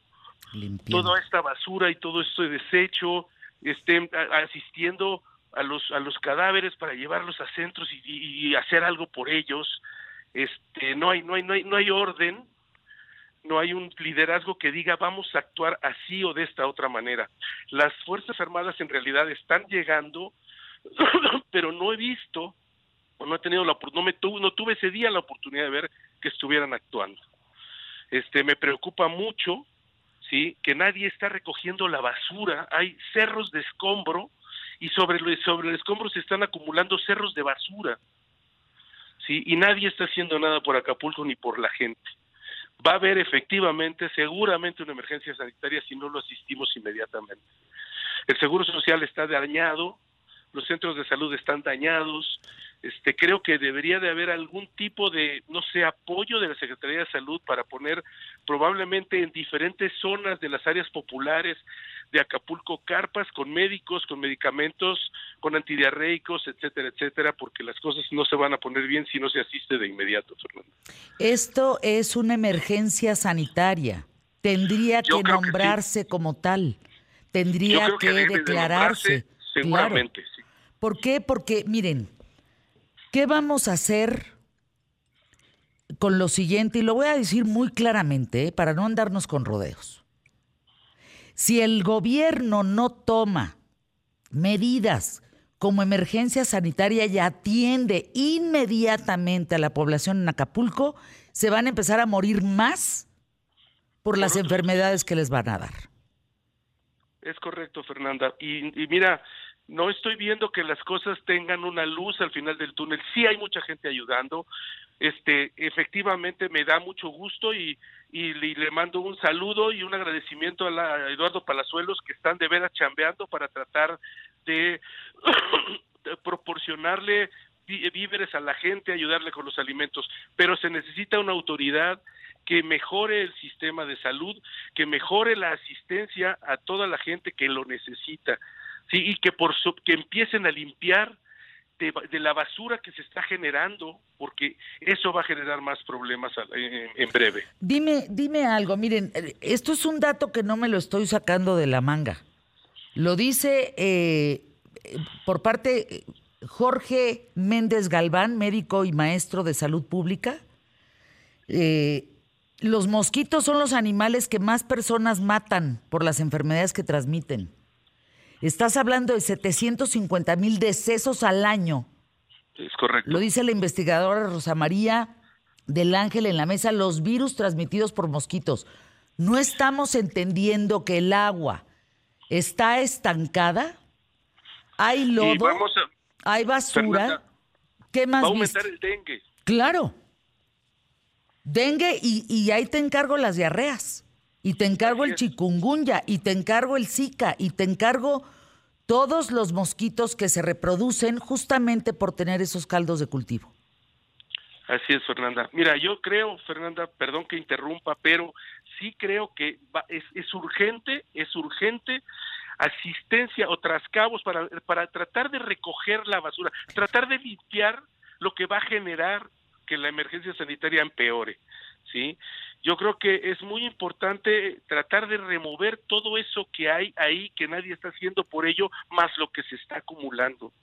Limpiando. toda esta basura y todo este desecho, estén asistiendo a los a los cadáveres para llevarlos a centros y, y, hacer algo por ellos. Este, no hay no hay no hay no hay orden, no hay un liderazgo que diga vamos a actuar así o de esta otra manera. Las fuerzas armadas en realidad están llegando, pero no he visto no he tenido la no me no tuve ese día la oportunidad de ver que estuvieran actuando. Este me preocupa mucho, sí, que nadie está recogiendo la basura, hay cerros de escombro y sobre sobre el escombro se están acumulando cerros de basura. Sí, y nadie está haciendo nada por Acapulco ni por la gente. Va a haber efectivamente, seguramente una emergencia sanitaria si no lo asistimos inmediatamente. El seguro social está dañado, los centros de salud están dañados, este, creo que debería de haber algún tipo de, no sé, apoyo de la Secretaría de Salud para poner probablemente en diferentes zonas de las áreas populares de Acapulco carpas con médicos, con medicamentos, con antidiarreicos, etcétera, etcétera, porque las cosas no se van a poner bien si no se asiste de inmediato, Fernando. Esto es una emergencia sanitaria. Tendría que nombrarse que como tal. Tendría que, que declararse. De seguramente, claro. ¿Por qué? Porque, miren, ¿Qué vamos a hacer con lo siguiente? Y lo voy a decir muy claramente, ¿eh? para no andarnos con rodeos. Si el gobierno no toma medidas como emergencia sanitaria y atiende inmediatamente a la población en Acapulco, se van a empezar a morir más por las enfermedades que les van a dar. Es correcto, Fernanda. Y, y mira, no estoy viendo que las cosas tengan una luz al final del túnel. Sí hay mucha gente ayudando. Este, efectivamente me da mucho gusto y, y le, mando un saludo y un agradecimiento a, la, Eduardo Palazuelos que están de veras chambeando para tratar de proporcionarle víveres a la gente, ayudarle con los alimentos, pero se necesita una autoridad que mejore el sistema de salud, que mejore la asistencia a toda la gente que lo necesita sí y que por su, que empiecen a limpiar de, la basura que se está generando porque eso va a generar más problemas en, en, breve. Dime, dime algo, miren, esto es un dato que no me lo estoy sacando de la manga. Lo dice eh, por parte Jorge Méndez Galván, médico y maestro de salud pública. Eh, los mosquitos son los animales que más personas matan por las enfermedades que transmiten. Estás hablando de 750 mil decesos al año Es correcto. Lo dice la investigadora Rosa María del Ángel en la mesa, los virus transmitidos por mosquitos. No estamos entendiendo que el agua está estancada, hay lodo, hay basura. ¿Qué más? Va a aumentar el dengue. Claro. Dengue y, y ahí te encargo las diarreas. Y te encargo el chikungunya, y te encargo el zika, y te encargo todos los mosquitos que se reproducen justamente por tener esos caldos de cultivo. Así es, Fernanda. Mira, yo creo, Fernanda, perdón que interrumpa, pero sí creo que es, es, urgente, es urgente asistencia o trascabos para, para tratar de recoger la basura, tratar de limpiar lo que va a generar que la emergencia sanitaria empeore, ¿sí? Yo creo que es muy importante tratar de remover todo eso que hay ahí que nadie está haciendo por ello, más lo que se está acumulando.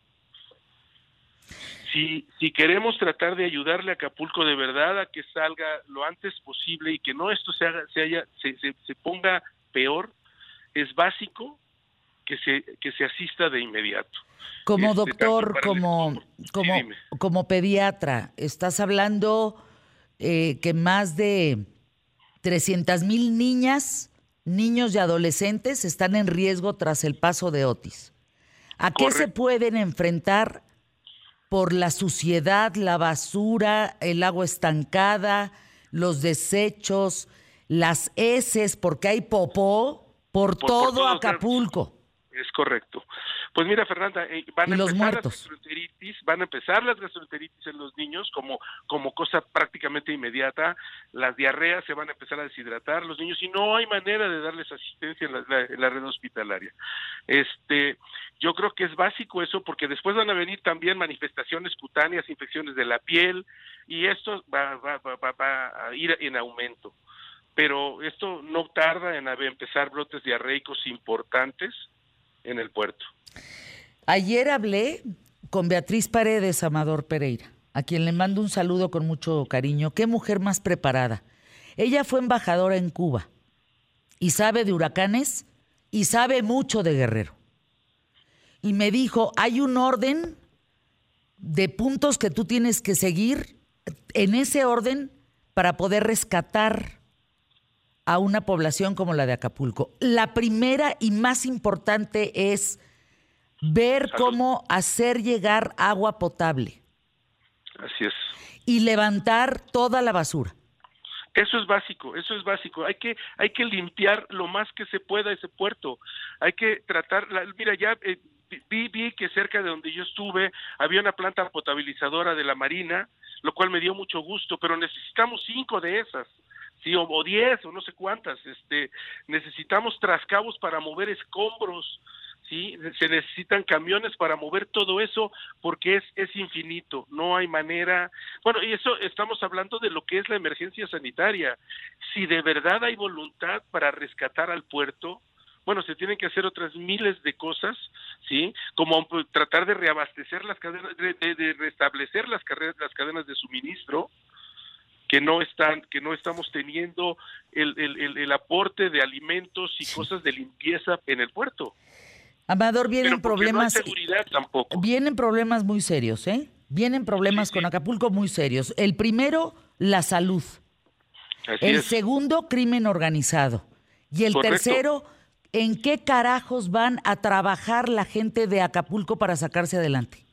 Si, si queremos tratar de ayudarle a Acapulco de verdad a que salga lo antes posible y que no esto se, haga, se, haya, se, se, ponga peor, es básico que se, que se asista de inmediato. Como este, doctor, como, como, como pediatra, estás hablando eh, que más de 300 mil niñas, niños y adolescentes están en riesgo tras el paso de Otis. ¿A qué se pueden enfrentar por la suciedad, la basura, el agua estancada, los desechos, las heces, porque hay popó por, todo Acapulco? Es correcto. Pues mira, Fernanda, eh, van a empezar las gastroenteritis, van a empezar las gastroenteritis en los niños como, como cosa prácticamente inmediata, las diarreas se van a empezar a deshidratar los niños y no hay manera de darles asistencia en la, red hospitalaria. Este, yo creo que es básico eso porque después van a venir también manifestaciones cutáneas, infecciones de la piel y esto va, va, va, va a ir en aumento pero esto no tarda en empezar brotes diarreicos importantes en el puerto. Ayer hablé con Beatriz Paredes Amador Pereira, a quien le mando un saludo con mucho cariño. Qué mujer más preparada. Ella fue embajadora en Cuba y sabe de huracanes y sabe mucho de Guerrero. Y me dijo, hay un orden de puntos que tú tienes que seguir en ese orden para poder rescatar a una población como la de Acapulco. La primera y más importante es ver cómo hacer llegar agua potable. Así es. Y levantar toda la basura. Eso es básico, eso es básico. Hay que hay que limpiar lo más que se pueda ese puerto. Hay que tratar, mira, ya eh, vi, vi que cerca de donde yo estuve había una planta potabilizadora de la Marina, lo cual me dio mucho gusto, pero necesitamos cinco de esas sí, o, diez o no sé cuántas, este, necesitamos trascabos para mover escombros, sí, se necesitan camiones para mover todo eso porque es, es infinito, no hay manera, bueno, y eso estamos hablando de lo que es la emergencia sanitaria, si de verdad hay voluntad para rescatar al puerto, bueno, se tienen que hacer otras miles de cosas, ¿sí? Como tratar de reabastecer las cadenas, de, de restablecer las, las cadenas de suministro, que no están, que no estamos teniendo el, el, aporte de alimentos y cosas de limpieza en el puerto. Amador, vienen problemas. No seguridad tampoco. Vienen problemas muy serios, ¿eh? Vienen problemas con Acapulco muy serios. El primero, la salud. el segundo, crimen organizado. Y el tercero, ¿en qué carajos van a trabajar la gente de Acapulco para sacarse adelante?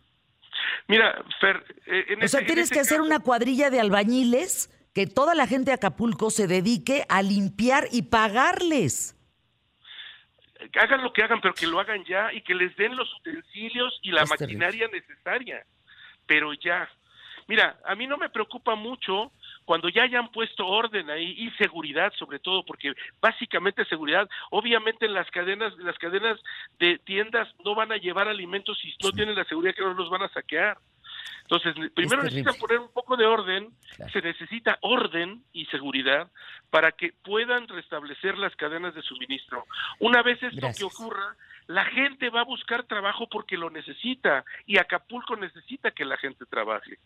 Mira, Fer, eh, en o sea, tienes que hacer una cuadrilla de albañiles que toda la gente de Acapulco se dedique a limpiar y pagarles. Hagan lo que hagan, pero que lo hagan ya y que les den los utensilios y la maquinaria necesaria. Pero ya. Mira, a mí no me preocupa mucho cuando ya hayan puesto orden ahí y seguridad sobre todo porque básicamente seguridad obviamente en las cadenas las cadenas de tiendas no van a llevar alimentos si no tienen la seguridad que no los van a saquear entonces primero necesitan poner un poco de orden se necesita orden y seguridad para que puedan restablecer las cadenas de suministro una vez esto que ocurra la gente va a buscar trabajo porque lo necesita y Acapulco necesita que la gente trabaje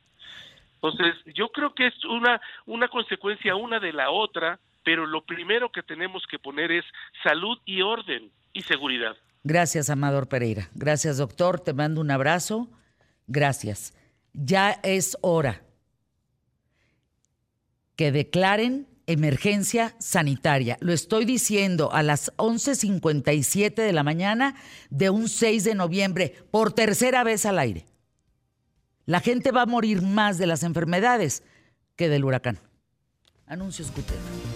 entonces, yo creo que es una, una consecuencia una de la otra, pero lo primero que tenemos que poner es salud y orden y seguridad. Gracias, Amador Pereira. Gracias, doctor. Te mando un abrazo. Gracias. Ya es hora que declaren emergencia sanitaria. Lo estoy diciendo a las 11.57 de la mañana de un 6 de noviembre, por tercera vez al aire. La gente va a morir más de las enfermedades que del huracán. Anuncios Gutiérrez.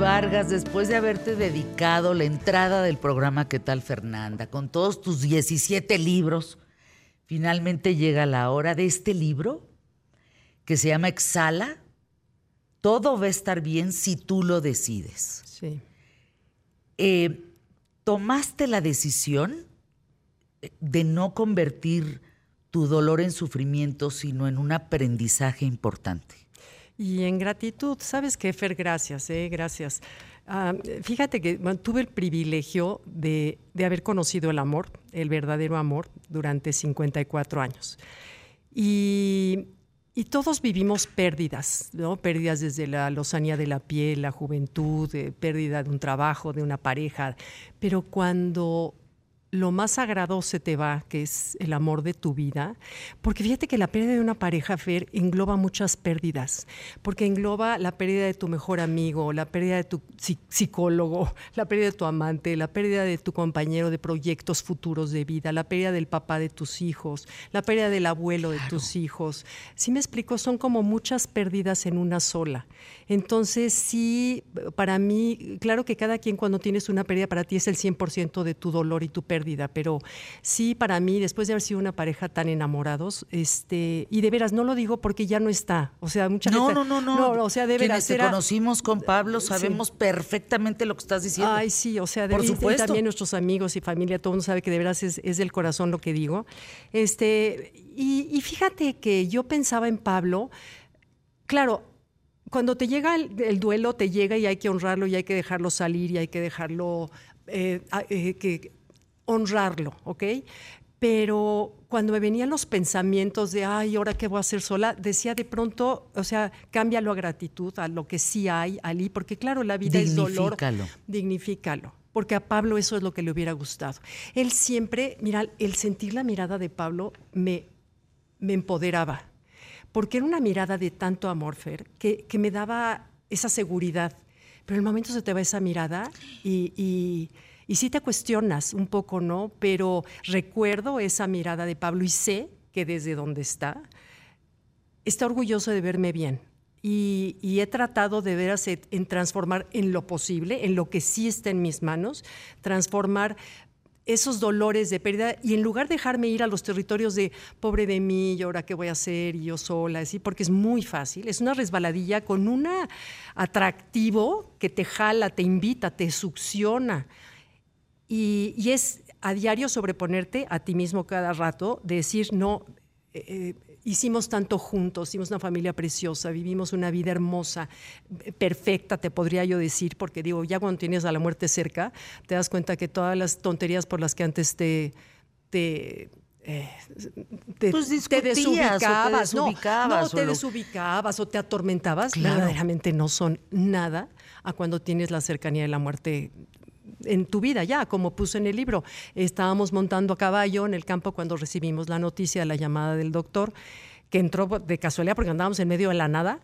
Vargas, después de haberte dedicado la entrada del programa ¿Qué tal Fernanda? Con todos tus 17 libros, finalmente llega la hora de este libro que se llama Exhala. Todo va a estar bien si tú lo decides. Sí. Eh, ¿Tomaste la decisión de no convertir tu dolor en sufrimiento, sino en un aprendizaje importante? Y en gratitud, ¿sabes qué, Fer? Gracias, eh, gracias. Ah, fíjate que tuve el privilegio de, haber conocido el amor, el verdadero amor, durante 54 años. Y, todos vivimos pérdidas, ¿no? Pérdidas desde la lozanía de la piel, la juventud, eh, pérdida de un trabajo, de una pareja. Pero cuando lo más sagrado se te va, que es el amor de tu vida, porque fíjate que la pérdida de una pareja, Fer, engloba muchas pérdidas, porque engloba la pérdida de tu mejor amigo, la pérdida de tu psicólogo, la pérdida de tu amante, la pérdida de tu compañero de proyectos futuros de vida, la pérdida del papá de tus hijos, la pérdida del abuelo de tus hijos. Si me explico, son como muchas pérdidas en una sola. Entonces, sí, para mí, claro que cada quien cuando tienes una pérdida, para ti es el 100% de tu dolor y tu pérdida, pero sí, para mí, después de haber sido una pareja tan enamorados, este, y de veras, no lo digo porque ya no está, o sea, mucha no, gente... No, no, no, no. o sea, de veras... Quienes te conocimos con Pablo sabemos perfectamente lo que estás diciendo. Ay, sí, o sea, de Por supuesto. Y también nuestros amigos y familia, todo el mundo sabe que de veras es, es del corazón lo que digo. Este, y, y fíjate que yo pensaba en Pablo, claro, cuando te llega el, duelo, te llega y hay que honrarlo y hay que dejarlo salir y hay que dejarlo, eh, eh, que honrarlo, ¿ok? Pero cuando me venían los pensamientos de, ay, ¿ahora qué voy a hacer sola? Decía de pronto, o sea, cámbialo a gratitud, a lo que sí hay, Ali, porque claro, la vida es dolor. Dignifícalo. Porque a Pablo eso es lo que le hubiera gustado. Él siempre, mira, el sentir la mirada de Pablo me, me empoderaba porque era una mirada de tanto amor, Fer, que, me daba esa seguridad. Pero en el momento se te va esa mirada y, y, y sí te cuestionas un poco, ¿no? Pero recuerdo esa mirada de Pablo y sé que desde donde está, está orgulloso de verme bien. Y, y, he tratado de veras en transformar en lo posible, en lo que sí está en mis manos, transformar esos dolores de pérdida y en lugar de dejarme ir a los territorios de pobre de mí, y ahora qué voy a hacer y yo sola, así, porque es muy fácil, es una resbaladilla con un atractivo que te jala, te invita, te succiona. Y, y es a diario sobreponerte a ti mismo cada rato, de decir, no, eh, hicimos tanto juntos, hicimos una familia preciosa, vivimos una vida hermosa, perfecta, te podría yo decir, porque digo, ya cuando tienes a la muerte cerca, te das cuenta que todas las tonterías por las que antes te... te eh, te, pues desubicabas, no, te desubicabas o te atormentabas, verdaderamente no son nada a cuando tienes la cercanía de la muerte en tu vida ya, como puse en el libro. Estábamos montando a caballo en el campo cuando recibimos la noticia, la llamada del doctor, que entró de casualidad porque andábamos en medio de la nada.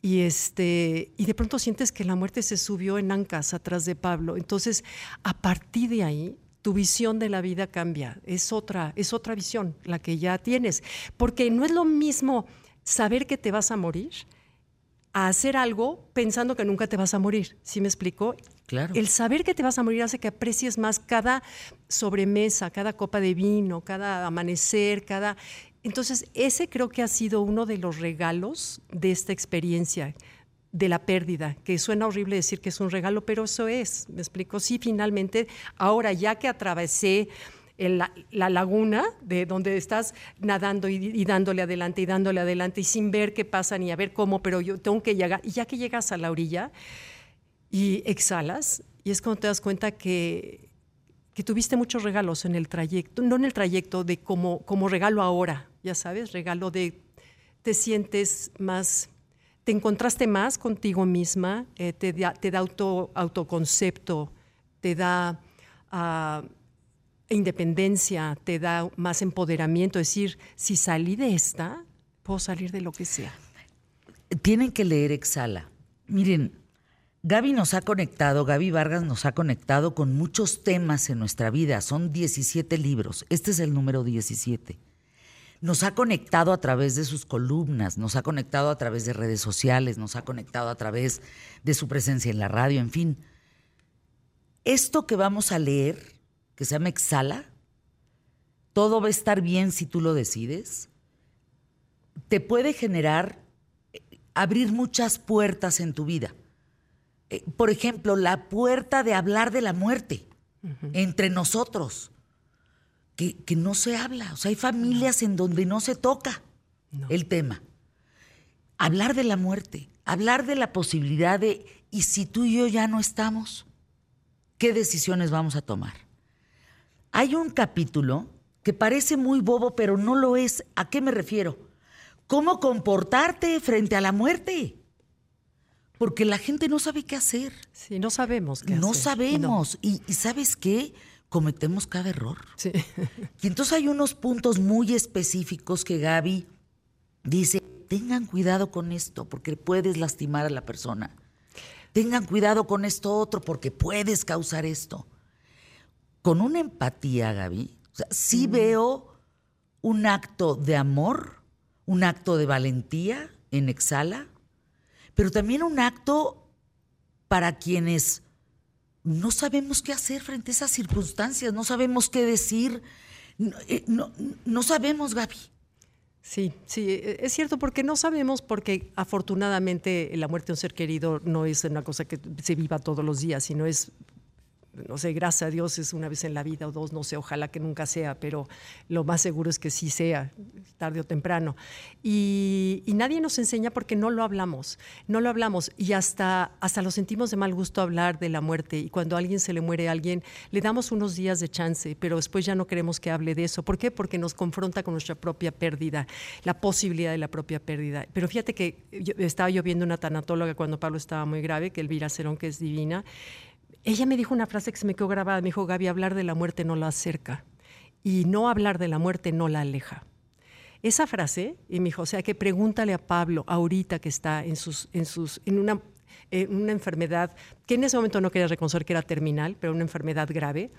Y, este, y de pronto sientes que la muerte se subió en ancas atrás de Pablo. Entonces, a partir de ahí, tu visión de la vida cambia. Es otra, es otra visión la que ya tienes. Porque no es lo mismo saber que te vas a morir a hacer algo pensando que nunca te vas a morir. ¿Sí me explico? Claro. El saber que te vas a morir hace que aprecies más cada sobremesa, cada copa de vino, cada amanecer, cada... Entonces, ese creo que ha sido uno de los regalos de esta experiencia de la pérdida, que suena horrible decir que es un regalo, pero eso es, me explico, sí, finalmente, ahora ya que atravesé la, laguna de donde estás nadando y, dándole adelante y dándole adelante y sin ver qué pasa ni a ver cómo, pero yo tengo que llegar. Y ya que llegas a la orilla y exhalas, y es cuando te das cuenta que, que tuviste muchos regalos en el trayecto, no en el trayecto de como, como regalo ahora, ya sabes, regalo de te sientes más, te encontraste más contigo misma, eh, te, da, te da auto, autoconcepto, te da ah, independencia, te da más empoderamiento. Es decir, si salí de esta, puedo salir de lo que sea. Tienen que leer Exhala. Miren, Gaby nos ha conectado, Gaby Vargas nos ha conectado con muchos temas en nuestra vida. Son 17 libros. Este es el número 17. Nos ha conectado a través de sus columnas, nos ha conectado a través de redes sociales, nos ha conectado a través de su presencia en la radio, en fin. Esto que vamos a leer, que se llama Exhala, todo va a estar bien si tú lo decides, te puede generar, eh, abrir muchas puertas en tu vida eh, por ejemplo, la puerta de hablar de la muerte entre nosotros, que, no se habla. O sea, hay familias en donde no se toca el tema. Hablar de la muerte, hablar de la posibilidad de, ¿y si tú y yo ya no estamos? ¿Qué decisiones vamos a tomar? Hay un capítulo que parece muy bobo, pero no lo es. ¿A qué me refiero? ¿Cómo comportarte frente a la muerte? Porque la gente no sabe qué hacer. Sí, no sabemos qué no Sabemos. Y, ¿sabes qué? Cometemos cada error. Sí. Y entonces hay unos puntos muy específicos que Gaby dice, tengan cuidado con esto porque puedes lastimar a la persona. Tengan cuidado con esto otro porque puedes causar esto. Con una empatía, Gaby, o sí mm. veo un acto de amor, un acto de valentía en Exhala, pero también un acto para quienes no sabemos qué hacer frente a esas circunstancias, no sabemos qué decir, no, eh, no, sabemos, Gaby. Sí, sí, e, es cierto, porque no sabemos, porque afortunadamente la muerte de un ser querido no es una cosa que se viva todos los días, sino es no sé, gracias a Dios es una vez en la vida o dos, no sé, ojalá que nunca sea, pero lo más seguro es que sí sea, tarde o temprano. Y, nadie nos enseña porque no lo hablamos, no lo hablamos y hasta, hasta lo sentimos de mal gusto hablar de la muerte y cuando a alguien se le muere a alguien, le damos unos días de chance, pero después ya no queremos que hable de eso. ¿Por qué? Porque nos confronta con nuestra propia pérdida, la posibilidad de la propia pérdida. Pero fíjate que estaba yo viendo una tanatóloga cuando Pablo estaba muy grave, que Elvira Cerón, que es divina, ella me dijo una frase que se me quedó grabada, me dijo, Gaby, hablar de la muerte no la acerca y no hablar de la muerte no la aleja. Esa frase, y me dijo, o sea, que pregúntale a Pablo ahorita que está en, sus, en, sus, en una, una enfermedad que en ese momento no quería reconocer que era terminal, pero una enfermedad grave,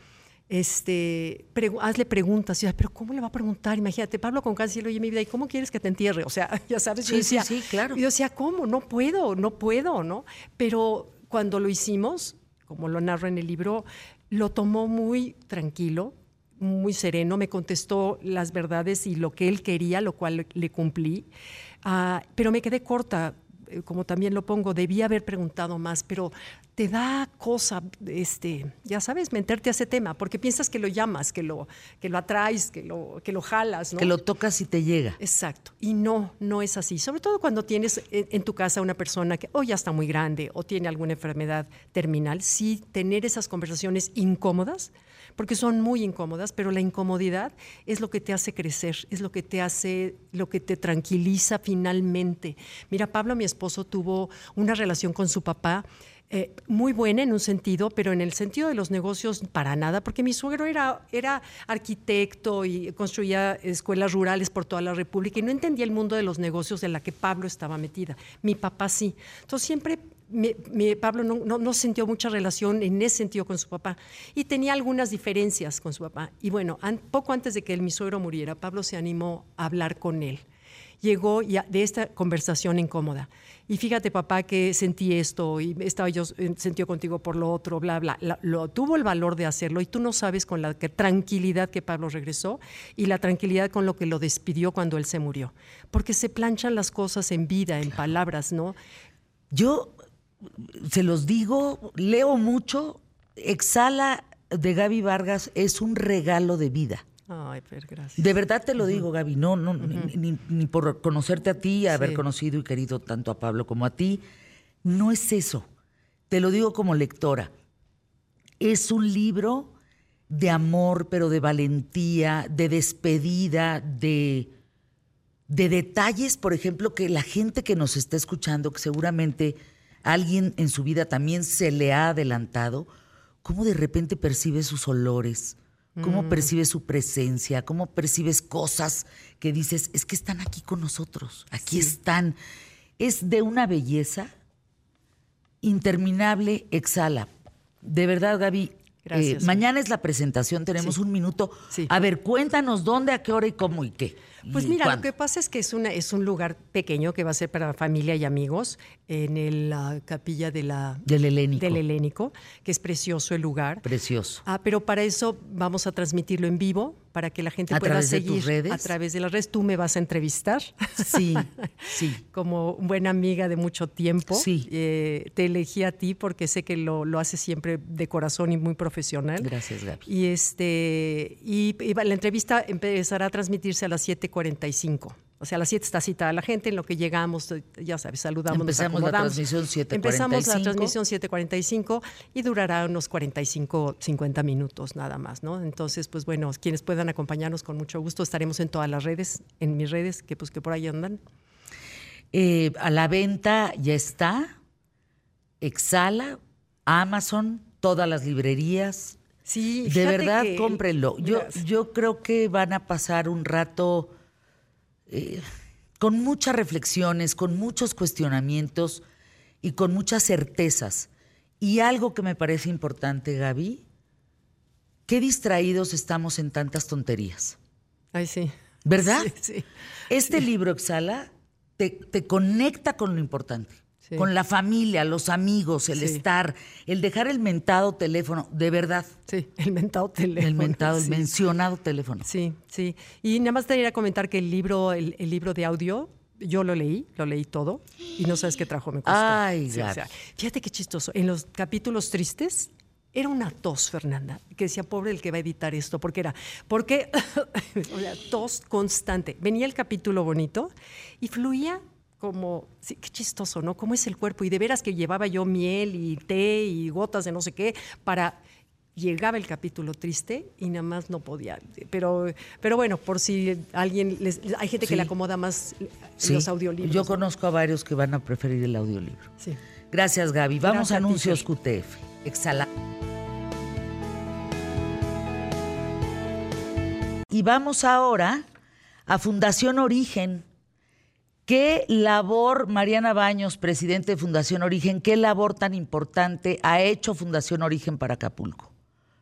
este, hazle preguntas. Y pero ¿cómo le va a preguntar? Imagínate, Pablo con cáncer, oye, mi vida, ¿y cómo quieres que te entierre? O sea, ya sabes, sí, sí, sí, claro. Y yo decía, ¿cómo? No puedo, no puedo, ¿no? Pero cuando lo hicimos, como lo narro en el libro, lo tomó muy tranquilo, muy sereno, me contestó las verdades y lo que él quería, lo cual le cumplí, ah, pero me quedé corta como también lo pongo, debía haber preguntado más, pero te da cosa, este, ya sabes, meterte a ese tema, porque piensas que lo llamas, que lo, que lo atraes, que lo, que lo jalas, ¿no? Que lo tocas y te llega. Exacto. Y no, no es así. Sobre todo cuando tienes en, tu casa una persona que o ya está muy grande o tiene alguna enfermedad terminal, sí tener esas conversaciones incómodas porque son muy incómodas, pero la incomodidad es lo que te hace crecer, es lo que te hace, lo que te tranquiliza finalmente. Mira, Pablo, mi esposo, tuvo una relación con su papá. Eh, muy buena en un sentido, pero en el sentido de los negocios para nada, porque mi suegro era, era arquitecto y construía escuelas rurales por toda la República y no entendía el mundo de los negocios de la que Pablo estaba metida. Mi papá sí. Entonces siempre mi, Pablo no, no, sintió mucha relación en ese sentido con su papá y tenía algunas diferencias con su papá. Y bueno, poco antes de que el, mi suegro muriera, Pablo se animó a hablar con él. Llegó de esta conversación incómoda. Y fíjate, papá, que sentí esto y estaba yo sentido contigo por lo otro, bla, bla. lo, tuvo el valor de hacerlo y tú no sabes con la tranquilidad que Pablo regresó y la tranquilidad con lo que lo despidió cuando él se murió. Porque se planchan las cosas en vida, en palabras, ¿no? Yo se los digo, leo mucho, Exhala de Gaby Vargas es un regalo de vida. Ay, pero gracias. De verdad te lo digo, Gaby, no, no, ni, por conocerte a ti, haber conocido y querido tanto a Pablo como a ti, no es eso. Te lo digo como lectora. Es un libro de amor, pero de valentía, de despedida, de, de detalles, por ejemplo, que la gente que nos está escuchando, que seguramente alguien en su vida también se le ha adelantado, cómo de repente percibe sus olores, cómo mm. percibes su presencia, cómo percibes cosas que dices, es que están aquí con nosotros, aquí están. Es de una belleza interminable, exhala. De verdad, Gaby, eh, mañana es la presentación, tenemos un minuto. A ver, cuéntanos dónde, a qué hora y cómo y qué. Pues mira, lo que pasa es que es, una, es un lugar pequeño que va a ser para familia y amigos en la capilla de la, del, Helénico. del Helénico, que es precioso el lugar. Precioso. Ah, pero para eso vamos a transmitirlo en vivo para que la gente pueda seguir redes? a través de las redes. Tú me vas a entrevistar. Sí, sí. Como buena amiga de mucho tiempo. Sí. Eh, te elegí a ti porque sé que lo, lo haces siempre de corazón y muy profesional. Gracias, Gaby. Y, este, y, y la entrevista empezará a transmitirse a las 7.45. O sea, a las 7 está citada la gente, en lo que llegamos, ya sabes, saludamos, Empezamos la transmisión 7.45. Empezamos la transmisión 7.45 y durará unos 45, 50 minutos nada más, ¿no? Entonces, pues bueno, quienes puedan acompañarnos con mucho gusto, estaremos en todas las redes, en mis redes, que pues que por ahí andan. Eh, a la venta ya está, Exhala, Amazon, todas las librerías. Sí, de verdad, cómprenlo. Yo, yo creo que van a pasar un rato eh, con muchas reflexiones, con muchos cuestionamientos y con muchas certezas. Y algo que me parece importante, Gaby, qué distraídos estamos en tantas tonterías. Ay, sí. ¿Verdad? Sí, Este libro, Exhala, te, te conecta con lo importante con la familia, los amigos, el estar, el dejar el mentado teléfono, de verdad. Sí, el mentado teléfono. El mentado, el mencionado teléfono. Sí, sí. Y nada más te a comentar que el libro, el, libro de audio, yo lo leí, lo leí todo, y no sabes qué trajo me costó. Ay, fíjate qué chistoso. En los capítulos tristes, era una tos, Fernanda, que decía, pobre el que va a editar esto, porque era, porque, o sea, tos constante. Venía el capítulo bonito y fluía como, sí, qué chistoso, ¿no? ¿Cómo es el cuerpo? Y de veras que llevaba yo miel y té y gotas de no sé qué para llegaba el capítulo triste y nada más no podía. Pero, pero bueno, por si alguien les, hay gente que le acomoda más los audiolibros. Yo conozco a varios que van a preferir el audiolibro. Sí. Gracias, Gaby. Vamos a anuncios QTF. Exhala. Y vamos ahora a Fundación Origen ¿Qué labor, Mariana Baños, presidente de Fundación Origen, qué labor tan importante ha hecho Fundación Origen para Acapulco?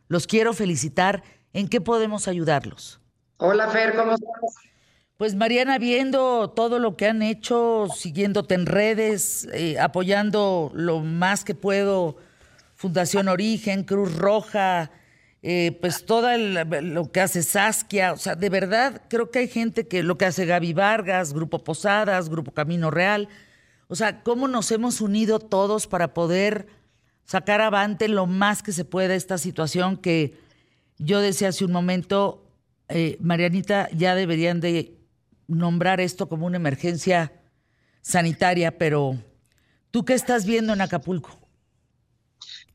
Los quiero felicitar. ¿En qué podemos ayudarlos? Hola, Fer, ¿cómo estás? Pues Mariana, viendo todo lo que han hecho, siguiéndote en redes, eh, apoyando lo más que puedo Fundación Origen, Cruz Roja, eh, pues todo lo que hace Saskia, o sea, de verdad creo que hay gente que lo que hace Gaby Vargas, Grupo Posadas, Grupo Camino Real, o sea, cómo nos hemos unido todos para poder sacar avante lo más que se pueda esta situación que yo decía hace un momento, eh, Marianita, ya deberían de nombrar esto como una emergencia sanitaria, pero ¿tú qué estás viendo en Acapulco?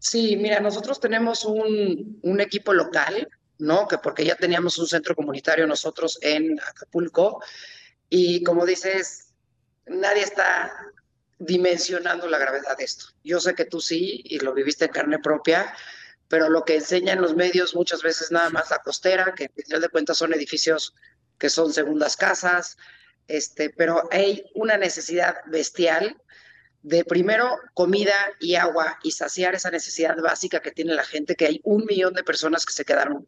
Sí, mira, nosotros tenemos un, un, equipo local, ¿no? Que porque ya teníamos un centro comunitario nosotros en Acapulco y como dices, nadie está dimensionando la gravedad de esto. Yo sé que tú sí y lo viviste en carne propia, pero lo que enseñan los medios muchas veces nada más la costera, que al final de cuentas son edificios que son segundas casas, este, pero hay una necesidad bestial de primero comida y agua y saciar esa necesidad básica que tiene la gente, que hay un millón de personas que se quedaron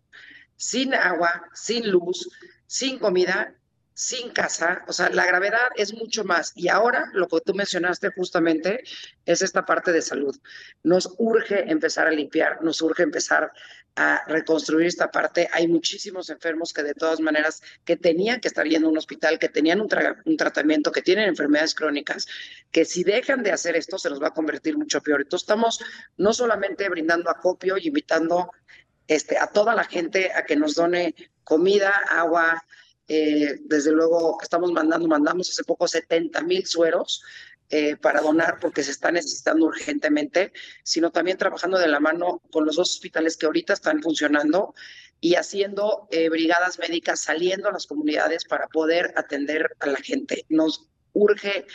sin agua, sin luz, sin comida, sin casa. O sea, la gravedad es mucho más. Y ahora lo que tú mencionaste justamente es esta parte de salud. Nos urge empezar a limpiar, nos urge empezar a reconstruir esta parte. Hay muchísimos enfermos que de todas maneras que tenían que estar yendo a un hospital, que tenían un, un, tratamiento, que tienen enfermedades crónicas, que si dejan de hacer esto se los va a convertir mucho peor. Entonces estamos no solamente brindando acopio y invitando este, a toda la gente a que nos done comida, agua, eh, desde luego estamos mandando, mandamos hace poco 70 mil sueros eh, para donar porque se está necesitando urgentemente, sino también trabajando de la mano con los dos hospitales que ahorita están funcionando y haciendo eh, brigadas médicas saliendo a las comunidades para poder atender a la gente. Nos urge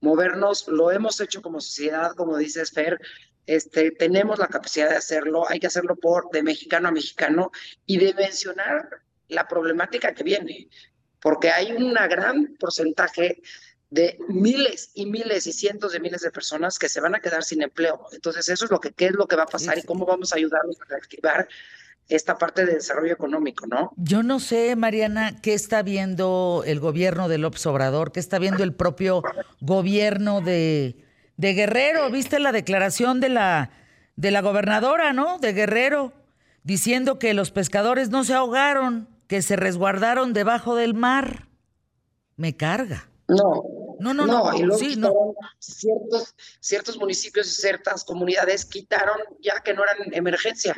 movernos, lo hemos hecho como sociedad, como dices Fer, este, tenemos la capacidad de hacerlo, hay que hacerlo por de mexicano a mexicano y de mencionar la problemática que viene, porque hay un gran porcentaje de miles y miles y cientos de miles de personas que se van a quedar sin empleo. Entonces, eso es lo que qué es lo que va a pasar y cómo vamos a ayudarlos a reactivar esta parte de desarrollo económico, ¿no? Yo no sé, Mariana, qué está viendo el gobierno de López Obrador, qué está viendo el propio gobierno de, de Guerrero. ¿Viste la declaración de la, de la gobernadora, no? De Guerrero, diciendo que los pescadores no se ahogaron, que se resguardaron debajo del mar. Me carga. No. No, no, no. y luego sí, no. Ciertos, ciertos municipios y ciertas comunidades quitaron ya que no eran emergencia.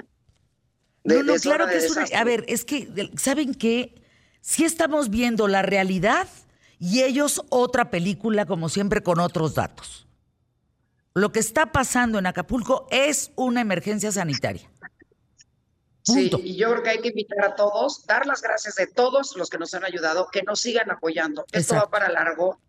no, no, claro que es una. A ver, es que, ¿saben qué? Sí estamos viendo la realidad y ellos otra película, como siempre, con otros datos. Lo que está pasando en Acapulco es una emergencia sanitaria. Sí, y yo creo que hay que invitar a todos, dar las gracias de todos los que nos han ayudado, que nos sigan apoyando. Esto va para largo,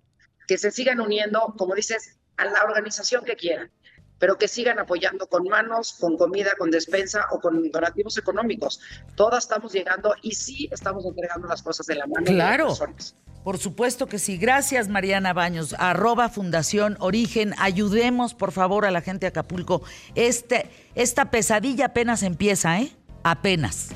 que se sigan uniendo, como dices, a la organización que quieran, pero que sigan apoyando con manos, con comida, con despensa o con donativos económicos. Todas estamos llegando y sí estamos entregando las cosas de la mano. Claro. por supuesto que sí. Gracias, Mariana Baños. Arroba Fundación Origen. Ayudemos, por favor, a la gente de Acapulco. Este, esta pesadilla apenas empieza, ¿eh? Apenas.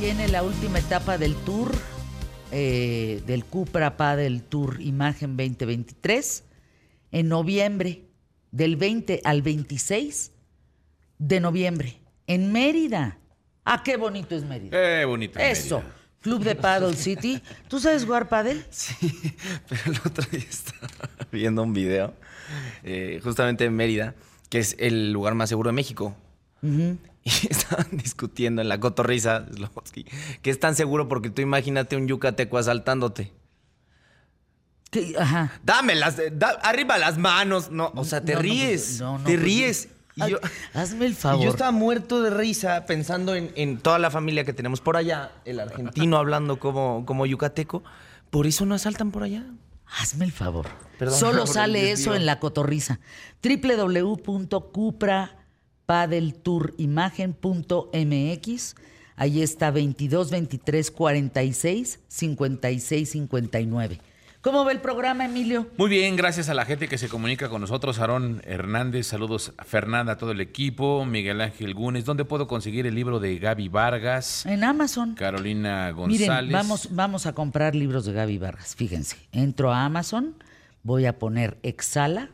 Viene la última etapa del tour, eh, del Cupra del Tour Imagen 2023, en noviembre, del 20 al 26 de noviembre, en Mérida. Ah, qué bonito es Mérida. Qué bonito es Eso. Club de Paddle City. ¿Tú sabes jugar paddle? Sí, pero el otro día estaba viendo un video, eh, justamente en Mérida, que es el lugar más seguro de México. Y estaban discutiendo en la cotorriza, que es tan seguro porque tú imagínate un yucateco asaltándote. Ajá. Dame las, arriba las manos. No, o sea, te ríes. No, te pues, ríes hazme el favor. Y yo estaba muerto de risa pensando en, toda la familia que tenemos por allá, el argentino hablando como, como yucateco. ¿Por eso no asaltan por allá? Hazme el favor. Solo sale eso en la cotorriza. www.cuprapadeltourimagen.mx. Ahí está 22 23 46 56 59. ¿Cómo va el programa, Emilio? Muy bien, gracias a la gente que se comunica con nosotros. Aarón Hernández, saludos a Fernanda, a todo el equipo, Miguel Ángel Gunes. ¿Dónde puedo conseguir el libro de Gaby Vargas? En Amazon. Carolina González. Miren, vamos, vamos a comprar libros de Gaby Vargas. Fíjense, entro a Amazon, voy a poner Exhala.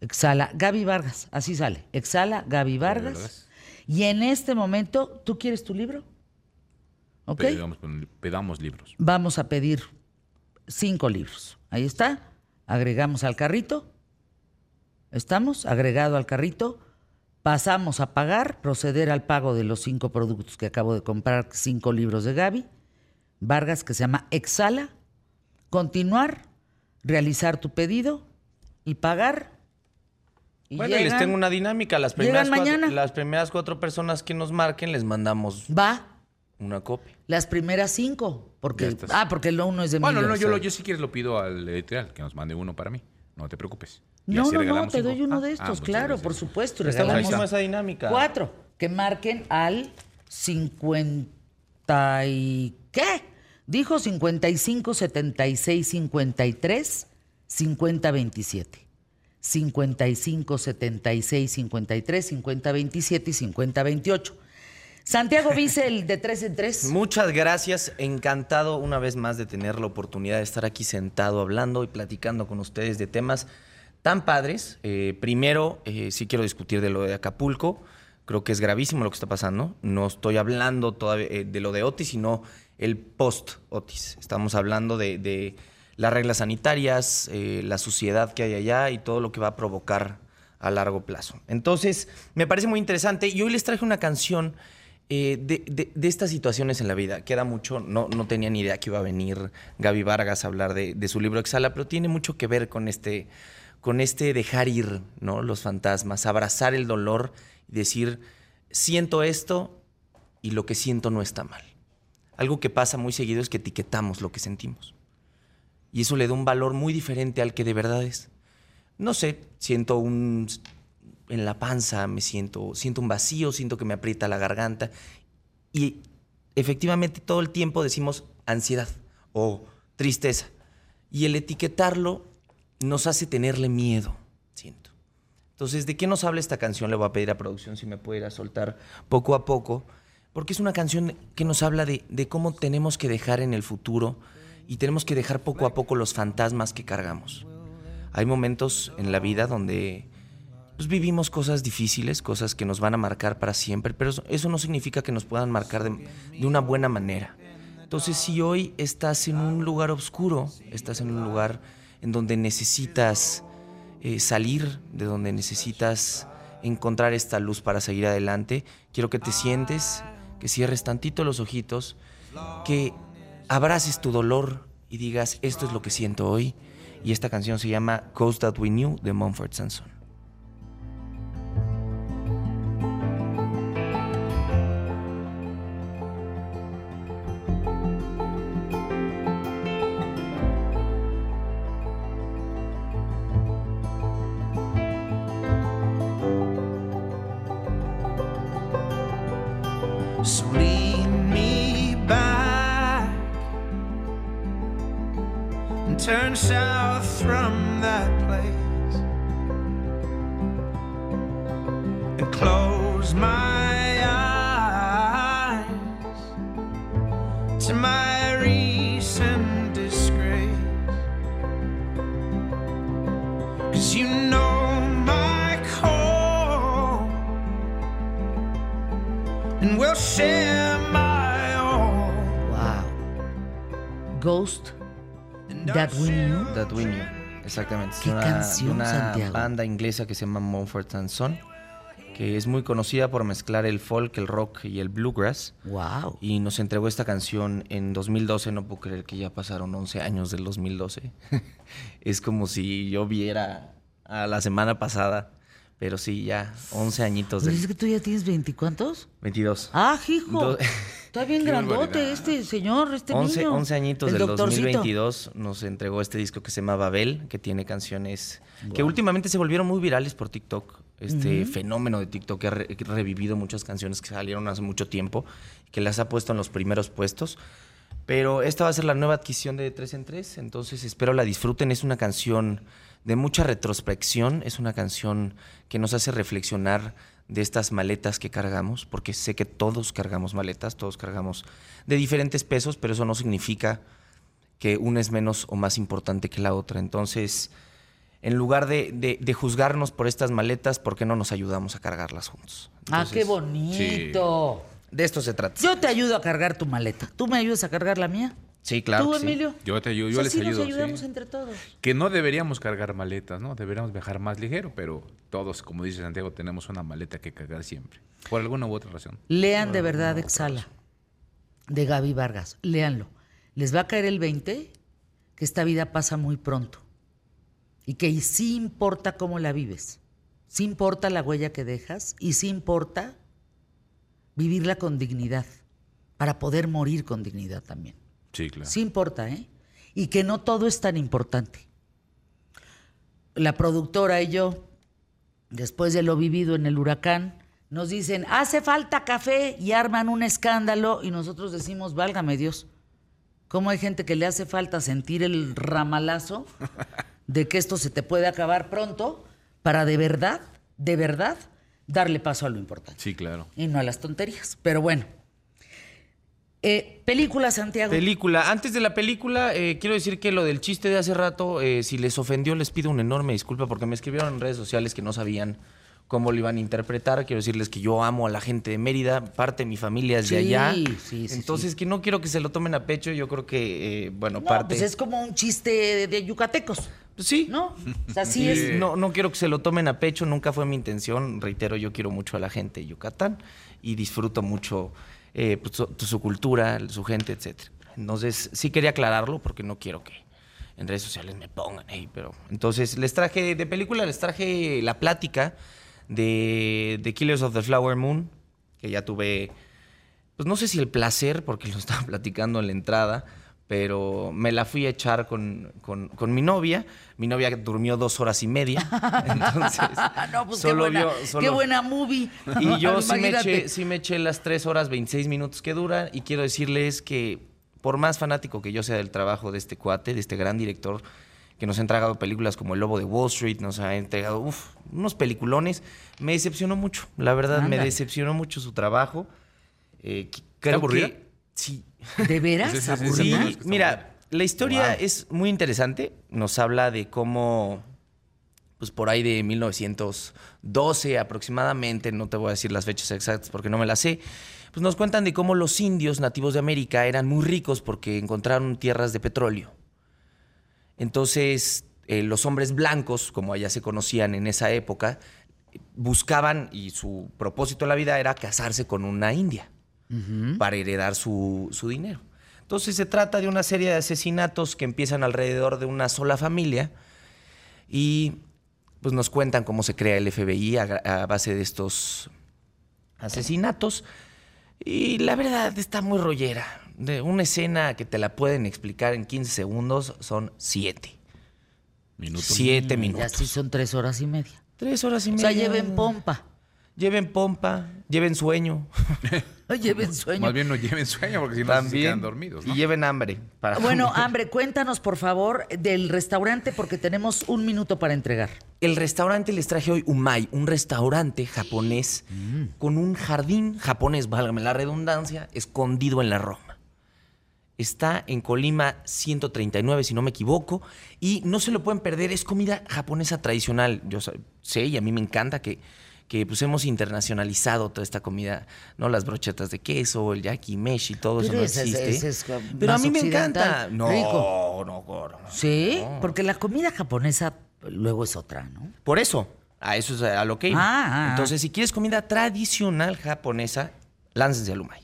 Exhala, Gaby Vargas, así sale. Exhala, Gaby Vargas. Y en este momento, ¿tú quieres tu libro? ¿Ok? Pedamos, libros. Vamos a pedir cinco libros. Ahí está. Agregamos al carrito. ¿Estamos? Agregado al carrito. Pasamos a pagar, proceder al pago de los cinco productos que acabo de comprar, cinco libros de Gaby. Vargas, que se llama Exhala. Continuar, realizar tu pedido y pagar. Y bueno, les tengo una dinámica. Las primeras, cuatro, las primeras cuatro personas que nos marquen les mandamos. Va. Una copia. Las primeras cinco. Porque, ah, porque el uno es de Bueno, no, yo, lo, yo si quieres lo pido al editorial, que nos mande uno para mí. No te preocupes. no, no, no, te doy uno de ah, estos, claro, por supuesto. Estamos en esa dinámica. Cuatro. Que marquen al 50 y... ¿Qué? Dijo 55, 76, 53, 50, 27. 55, 76, 53, 50, 27 y 50, 28. Santiago el de tres en tres. Muchas gracias. Encantado una vez más de tener la oportunidad de estar aquí sentado hablando y platicando con ustedes de temas tan padres. Eh, primero, eh, sí quiero discutir de lo de Acapulco. Creo que es gravísimo lo que está pasando. No estoy hablando todavía eh, de lo de Otis, sino el post-Otis. Estamos hablando de, las reglas sanitarias, eh, la suciedad que hay allá y todo lo que va a provocar a largo plazo. Entonces, me parece muy interesante y hoy les traje una canción eh, de, estas situaciones en la vida. Queda mucho, no, no tenía ni idea que iba a venir Gaby Vargas a hablar de, de su libro Exhala, pero tiene mucho que ver con este, con este dejar ir ¿no? los fantasmas, abrazar el dolor y decir, siento esto y lo que siento no está mal. Algo que pasa muy seguido es que etiquetamos lo que sentimos. Y eso le da un valor muy diferente al que de verdad es. No sé, siento un en la panza, me siento, siento un vacío, siento que me aprieta la garganta. Y efectivamente todo el tiempo decimos ansiedad o tristeza. Y el etiquetarlo nos hace tenerle miedo, siento. Entonces, ¿de qué nos habla esta canción? Le voy a pedir a producción si me puede ir a soltar poco a poco, porque es una canción que nos habla de, de cómo tenemos que dejar en el futuro y tenemos que dejar poco a poco los fantasmas que cargamos. Hay momentos en la vida donde pues vivimos cosas difíciles, cosas que nos van a marcar para siempre, pero eso no significa que nos puedan marcar de, una buena manera. Entonces, si hoy estás en un lugar oscuro, estás en un lugar en donde necesitas eh, salir, de donde necesitas encontrar esta luz para seguir adelante, quiero que te sientes, que cierres tantito los ojitos, que abraces tu dolor y digas, esto es lo que siento hoy. Y esta canción se llama Coast That We Knew de Mumford Sanson. south from that place and close my eyes to my recent disgrace. Cause you know my call and we'll share my all. Wow. Ghost Exactamente. es una, banda inglesa que se llama Mumford Son, que es muy conocida por mezclar el folk, el rock y el bluegrass. Wow. Y nos entregó esta canción en 2012, no puedo creer que ya pasaron 11 años del 2012. es como si yo viera a la semana pasada pero sí, ya 11 añitos. De... ¿Es que tú ya tienes 20 cuántos? 22. Ah, hijo. Está bien grandote este señor, este 11, niño. 11 añitos del 2022 nos entregó este disco que se llama Babel, que tiene canciones que últimamente se volvieron muy virales por TikTok. Este fenómeno de TikTok que ha, revivido muchas canciones que salieron hace mucho tiempo, que las ha puesto en los primeros puestos. Pero esta va a ser la nueva adquisición de 3 en 3, entonces espero la disfruten. Es una canción de mucha retrospección. Es una canción que nos hace reflexionar de estas maletas que cargamos, porque sé que todos cargamos maletas, todos cargamos de diferentes pesos, pero eso no significa que una es menos o más importante que la otra. Entonces, en lugar de, juzgarnos por estas maletas, ¿por qué no nos ayudamos a cargarlas juntos? ah, qué bonito. De esto se trata. Yo te ayudo a cargar tu maleta. ¿Tú me ayudas a cargar la mía? Sí, claro. ¿Tú, Emilio? Yo te ayudo, yo les ayudo. Nos ayudamos entre todos. Que no deberíamos cargar maletas, ¿no? Deberíamos viajar más ligero, pero todos, como dice Santiago, tenemos una maleta que cargar siempre. Por alguna u otra razón. Lean de verdad Exhala, de Gaby Vargas. Léanlo. Les va a caer el 20 que esta vida pasa muy pronto. Y que sí importa cómo la vives. Sí importa la huella que dejas y sí importa vivirla con dignidad. Para poder morir con dignidad también. Sí, claro. Sí importa, ¿eh? Y que no todo es tan importante. La productora y yo, después de lo vivido en el huracán, nos dicen, hace falta café y arman un escándalo y nosotros decimos, válgame Dios, ¿cómo hay gente que le hace falta sentir el ramalazo de que esto se te puede acabar pronto para de verdad, de verdad, darle paso a lo importante? Sí, claro. Y no a las tonterías. Pero bueno, eh, película, Santiago. Película. Antes de la película, eh, quiero decir que lo del chiste de hace rato, eh, si les ofendió, les pido una enorme disculpa porque me escribieron en redes sociales que no sabían cómo lo iban a interpretar. Quiero decirles que yo amo a la gente de Mérida, parte de mi familia es de allá. sí, sí, Entonces, que no quiero que se lo tomen a pecho. Yo creo que, eh, bueno, No, parte. pues es como un chiste de, de yucatecos, Pues sí. ¿no? O sea, sí es. No, no quiero que se lo tomen a pecho, nunca fue mi intención. Reitero, yo quiero mucho a la gente de Yucatán y disfruto mucho eh, pues, su, cultura, su gente, etc. Entonces, sí quería aclararlo porque no quiero que en redes sociales me pongan ahí, pero entonces les traje de película, les traje la plática de Killers of the Flower Moon, que ya tuve, pues no sé si el placer, porque lo estaba platicando en la entrada, pero me la fui a echar con, con- con mi novia. Mi novia durmió dos horas y media. Entonces, no, pues solo qué, buena, solo- qué buena movie. y yo sí me, eché, sí me eché las 3 horas 26 minutos que dura y quiero decirles que por más fanático que yo sea del trabajo de este cuate, de este gran director, que nos ha entregado películas como El Lobo de Wall Street, nos ha entregado uf, unos peliculones, me decepcionó mucho. La verdad, me decepcionó mucho su trabajo. Eh, creo aburrida? que sí. ¿De veras? Sí, mira, la historia Wow. es muy interesante. Nos habla de cómo, pues por ahí de 1912 aproximadamente, no te voy a decir las fechas exactas porque no me las sé, pues nos cuentan de cómo los indios nativos de América eran muy ricos porque encontraron tierras de petróleo. Entonces, eh, los hombres blancos, como allá se conocían en esa época, buscaban, y su propósito en la vida era casarse con una india para heredar su, su dinero. Entonces se trata de una serie de asesinatos que empiezan alrededor de una sola familia y pues nos cuentan cómo se crea el FBI a, base de estos asesinatos. Y la verdad está muy rollera. De una escena que te la pueden explicar en 15 segundos son siete. Minutos. Siete Ya minutos. sí son tres horas y media. Tres horas y O media. sea, lleven pompa. Lleven pompa, lleven sueño. Lleven sueño. Más bien no lleven sueño porque si no se quedan dormidos. ¿no? Y lleven hambre. para- Bueno, Hambre, cuéntanos por favor del restaurante porque tenemos un minuto para entregar. El restaurante les traje hoy Umai, un restaurante japonés Mm. con un jardín japonés, válgame la redundancia, escondido en la Roma. Está en Colima 139, si no me equivoco, y no se lo pueden perder, es comida japonesa tradicional. Yo sé y a mí me encanta que, que pues hemos internacionalizado toda esta comida, ¿no? Las brochetas de queso, el yakimeshi, todo eso no es- existe. ese es, uh, Pero a mí me encanta. No, rico. no, no, no. ¿Sí? No. Porque la comida japonesa luego es otra, ¿no? Por eso, a eso es a lo que iba. Ah, ah, ah. Entonces, si quieres comida tradicional japonesa, láncense al Umai.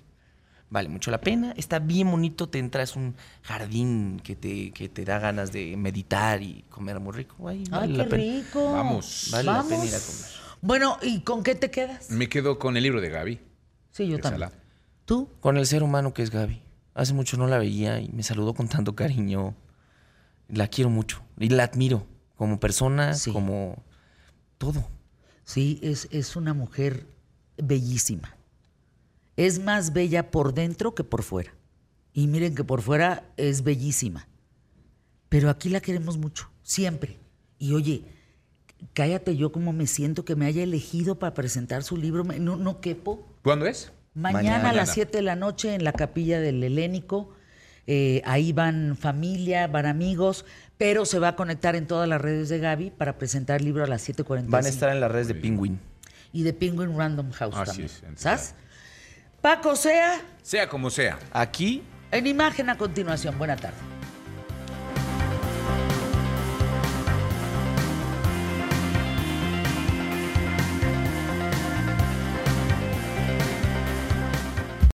Vale mucho la pena, está bien bonito, te entras un jardín que te, que te da ganas de meditar y comer muy rico. Ay, vale Ay, la qué pena. rico. Vamos. Vale la Vamos. pena ir a comer. Bueno, ¿y con qué te quedas? Me quedo con el libro de Gaby. Sí, yo también. ¿Tú? Con el ser humano que es Gaby. Hace mucho no la veía y me saludó con tanto cariño. La quiero mucho y la admiro como persona, Sí. como todo. Sí, es, es una mujer bellísima. Es más bella por dentro que por fuera. Y miren que por fuera es bellísima. Pero aquí la queremos mucho, siempre. Y oye, cállate yo como me siento que me haya elegido para presentar su libro. No, no quepo. ¿Cuándo es? Mañana, Mañana. a las 7 de la noche en la capilla del Helénico. Eh, ahí van familia, van amigos, pero se va a conectar en todas las redes de Gaby para presentar el libro a las 7.45. Van a estar en las redes de Penguin. Y de Penguin Random House Así también. es, ¿Sabes? Paco Sea, Sea como sea. Aquí en imagen a continuación. Buena tarde.